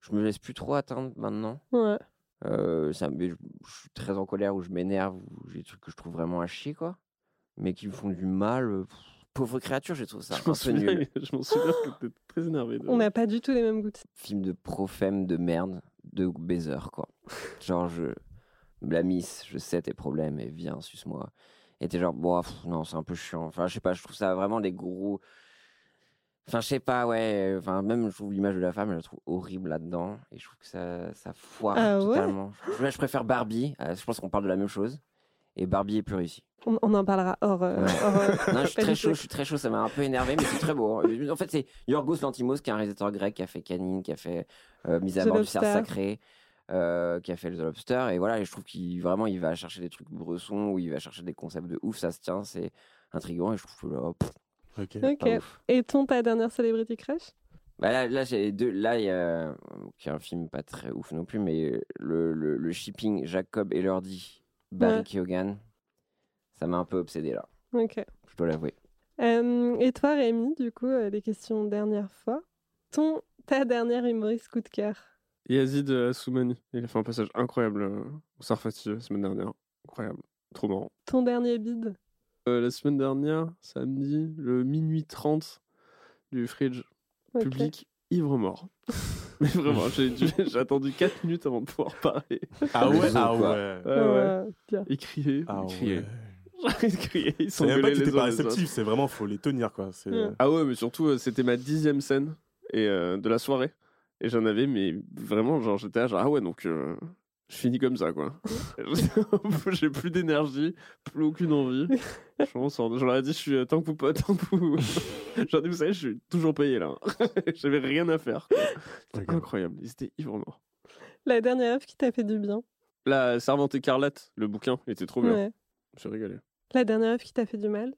je me laisse plus trop atteindre maintenant. Ouais. Euh, ça, me- je, je suis très en colère ou je m'énerve ou j'ai des trucs que je trouve vraiment à chier, quoi. Mais qui me font du mal. pff, pauvre créature, j'ai trouvé ça Je m'en souviens, je m'en souviens que t'étais très énervé. de- On n'a pas du tout les mêmes goûts. Film de profème de merde, de baiser, quoi. Genre, je. Blamis, je sais tes problèmes et viens, suce-moi. Et t'es genre, bon, pff, non, c'est un peu chiant. Enfin, je sais pas, je trouve ça vraiment des gros. Enfin, je sais pas, ouais. Enfin, même, je trouve l'image de la femme, je la trouve horrible là-dedans. Et je trouve que ça, ça foire Ah ouais? totalement. Je, je préfère Barbie. euh, je pense qu'on parle de la même chose. Et Barbie est plus réussi. On, on en parlera hors. euh, Ouais. hors, euh, Non, je suis très chaud, je suis très chaud, ça m'a un peu énervé, mais c'est très beau. hein. En fait, c'est Yorgos Lantimos, qui est un réalisateur grec, qui a fait Canine, qui a fait euh, Mise à The mort du cerf sacré, euh, qui a fait The Lobster. Et voilà, et je trouve qu'il vraiment, il va chercher des trucs bressons, ou il va chercher des concepts de ouf, ça se tient, c'est intriguant, et je trouve que là, pff, Ok. Et ton, ta dernière celebrity crush? Bah là, là, j'ai deux. Là, il y a qui est un film pas très ouf non plus, mais le, le, le shipping Jacob et Lordi, Barry Ouais. Keoghan, ça m'a un peu obsédé là, Ok. je dois l'avouer. Euh, et toi, Rémi, du coup, euh, les questions dernière fois. Ton, ta dernière humoriste coup de cœur Yazid euh, Assoumani. Il a fait un passage incroyable euh, au Sarfati la semaine dernière. Incroyable. Trop marrant. Ton dernier bide Euh, la semaine dernière, samedi, le minuit 30 du fridge public, ivre mort. Mais vraiment, j'ai dû- j'ai attendu 4 minutes avant de pouvoir parler. Ah ouais, ah ouais. Ouais, ouais. Ils criaient, Ah ils criaient. ouais. J'arrête de crier, ils C'est même pas que les t'étais pas réceptif, c'est vraiment, faut les tenir, quoi. C'est... Ouais. Ah ouais, mais surtout, euh, c'était ma dixième scène et, euh, de la soirée. Et j'en avais, mais vraiment, genre, j'étais là, genre, ah ouais, donc euh, je finis comme ça, quoi. J'ai plus d'énergie, plus aucune envie. Je leur ai dit, je suis euh, tant que vous pas, tant que vous. J'en ai, vous savez, je suis toujours payé là. J'avais rien à faire. C'était incroyable, ils étaient ivres morts. La dernière œuvre qui t'a fait du bien? La Servante écarlate, le bouquin, était trop bien. Ouais. Je me suis régalé. La dernière œuvre qui t'a fait du mal?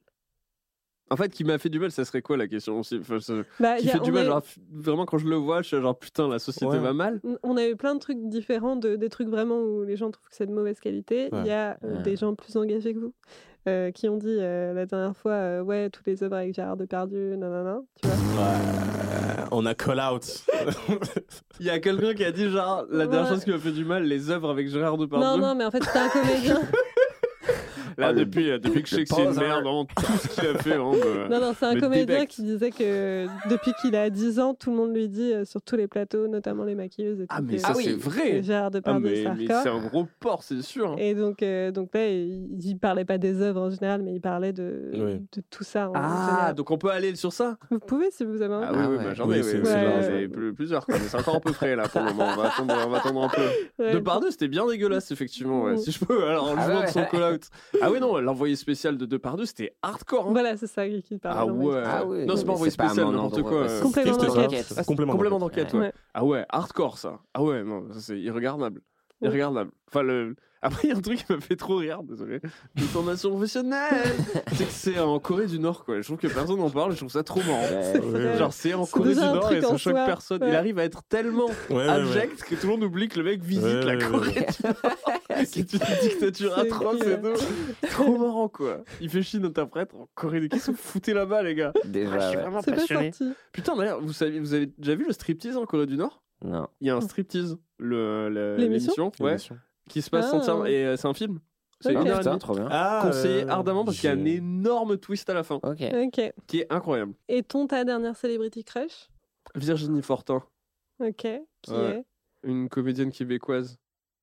En fait, qui m'a fait du mal, ça serait quoi la question aussi? Enfin, ça- bah, Qui a- fait du mal, a- genre, vraiment, quand je le vois, je suis genre, putain, la société Ouais. va mal. On a eu plein de trucs différents, de, des trucs vraiment où les gens trouvent que c'est de mauvaise qualité. Il y a euh, Ouais. des gens plus engagés que vous. euh, qui ont dit euh, la dernière fois euh, ouais tous les œuvres avec Gérard Depardieu nanana tu vois Ouais, on a call out. Il y a quelqu'un qui a dit genre la dernière Ouais. chose qui m'a fait du mal, les œuvres avec Gérard Depardieu. non non mais en fait c'était un comédien Là le- depuis, euh, depuis que je sais le que c'est une merde, vraiment tout ce qu'il a fait. vraiment, me- non non c'est un comédien débecte. qui disait que depuis qu'il a 10 ans tout le monde lui dit euh, sur tous les plateaux notamment les maquilleuses et Ah tout, mais ça Ah c'est vrai. Gérard Ah mais, c'est mais hardcore. c'est un gros porc, c'est sûr. Et donc, euh, donc là, il, il parlait pas des œuvres en général, mais il parlait de, Oui. de tout ça en Ah général. donc on peut aller sur ça? Vous pouvez si vous avez envie. Ah oui, Ah oui, bah, j'en ai, oui, plusieurs, c'est encore un peu frais là pour le moment. On va attendre, on va attendre un peu. Ouais, Depardieu, c'était bien dégueulasse, effectivement, ouais, Mm. si je peux. Alors, en Ah jouant ouais. de son call-out. Ah oui, non, l'envoyé spécial de Depardieu, c'était hardcore. hein. Voilà, c'est ça qui parlait. Ah ouais. Ah oui. Non, c'est pas envoyé spécial, n'importe quoi. ouais, euh. c'est Complément d'enquête. Ah, Complément Complément d'enquête. ouais. Ouais. Ah ouais, hardcore ça. Ah ouais, non, ça, c'est irregardable. Ouais. Irregardable. Enfin, le... Après, il y a un truc qui m'a fait trop rire, désolé. De formation professionnelle C'est que c'est en Corée du Nord, quoi. Je trouve que personne n'en parle, je trouve ça trop marrant. Ouais. Genre, c'est en Corée du Nord et ça en choque soi. personne. Ouais. Il arrive à être tellement Ouais, ouais, ouais. abject que tout le monde oublie que le mec visite Ouais, la ouais, Corée ouais. du Nord, qui est une dictature C'est atroce et tout. Trop marrant, quoi. Il fait chier l'interprète en Corée du Nord. Qu'est-ce que vous foutez là-bas, les gars Déjà, Ah, Je suis ouais. vraiment C'est pas passionné. sorti. Putain, d'ailleurs, vous, savez, vous avez déjà vu le striptease en Corée du Nord? Non. Il y a un striptease, le, le- L'émission? ouais, qui se passe Ah. entièrement. Et euh, c'est un film. C'est Ok. une Ah, heure putain, trop bien. Ah, Conseillé euh, ardemment parce qu'il y a un énorme twist à la fin Ok. Ok. qui est incroyable. Et ton, ta dernière celebrity crush? Virginie Fortin, Ok. Qui Ouais. est? Une comédienne québécoise.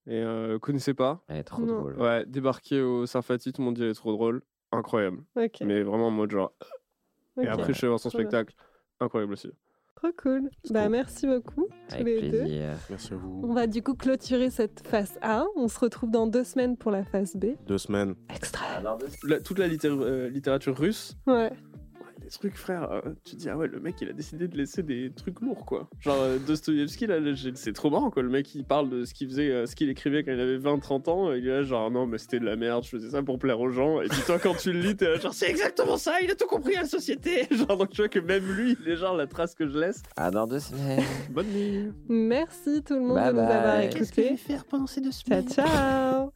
Et euh, connaissez pas Elle est trop Non. drôle. Ouais, débarquée au Sarfati, tout le monde dit elle est trop drôle. Incroyable. Mais vraiment en mode genre. Et après, je suis allé voir son Trop bien. spectacle. Incroyable aussi. Trop cool. Bah, cool. merci beaucoup, tous Avec les deux. plaisir. Merci à vous. On va du coup clôturer cette phase A. On se retrouve dans deux semaines pour la phase B. Deux semaines. Extra. La- toute la littér- euh, littérature russe, Ouais. Des trucs, frère. euh, tu te dis, ah ouais, le mec, il a décidé de laisser des trucs lourds, quoi. Genre, euh, Dostoïevski, là, c'est trop marrant, quoi. Le mec, il parle de ce qu'il faisait, euh, ce qu'il écrivait quand il avait 20-30 ans. et Il est là, genre, non, mais c'était de la merde, je faisais ça pour plaire aux gens. Et puis, toi, quand tu le lis, t'es là, genre, c'est exactement ça, il a tout compris à la société. Genre, donc, tu vois que même lui, il est genre la trace que je laisse. À dans deux semaines. Bonne nuit. Merci tout le monde Bye de nous avoir écoutés. faire pendant ces deux Ciao, ciao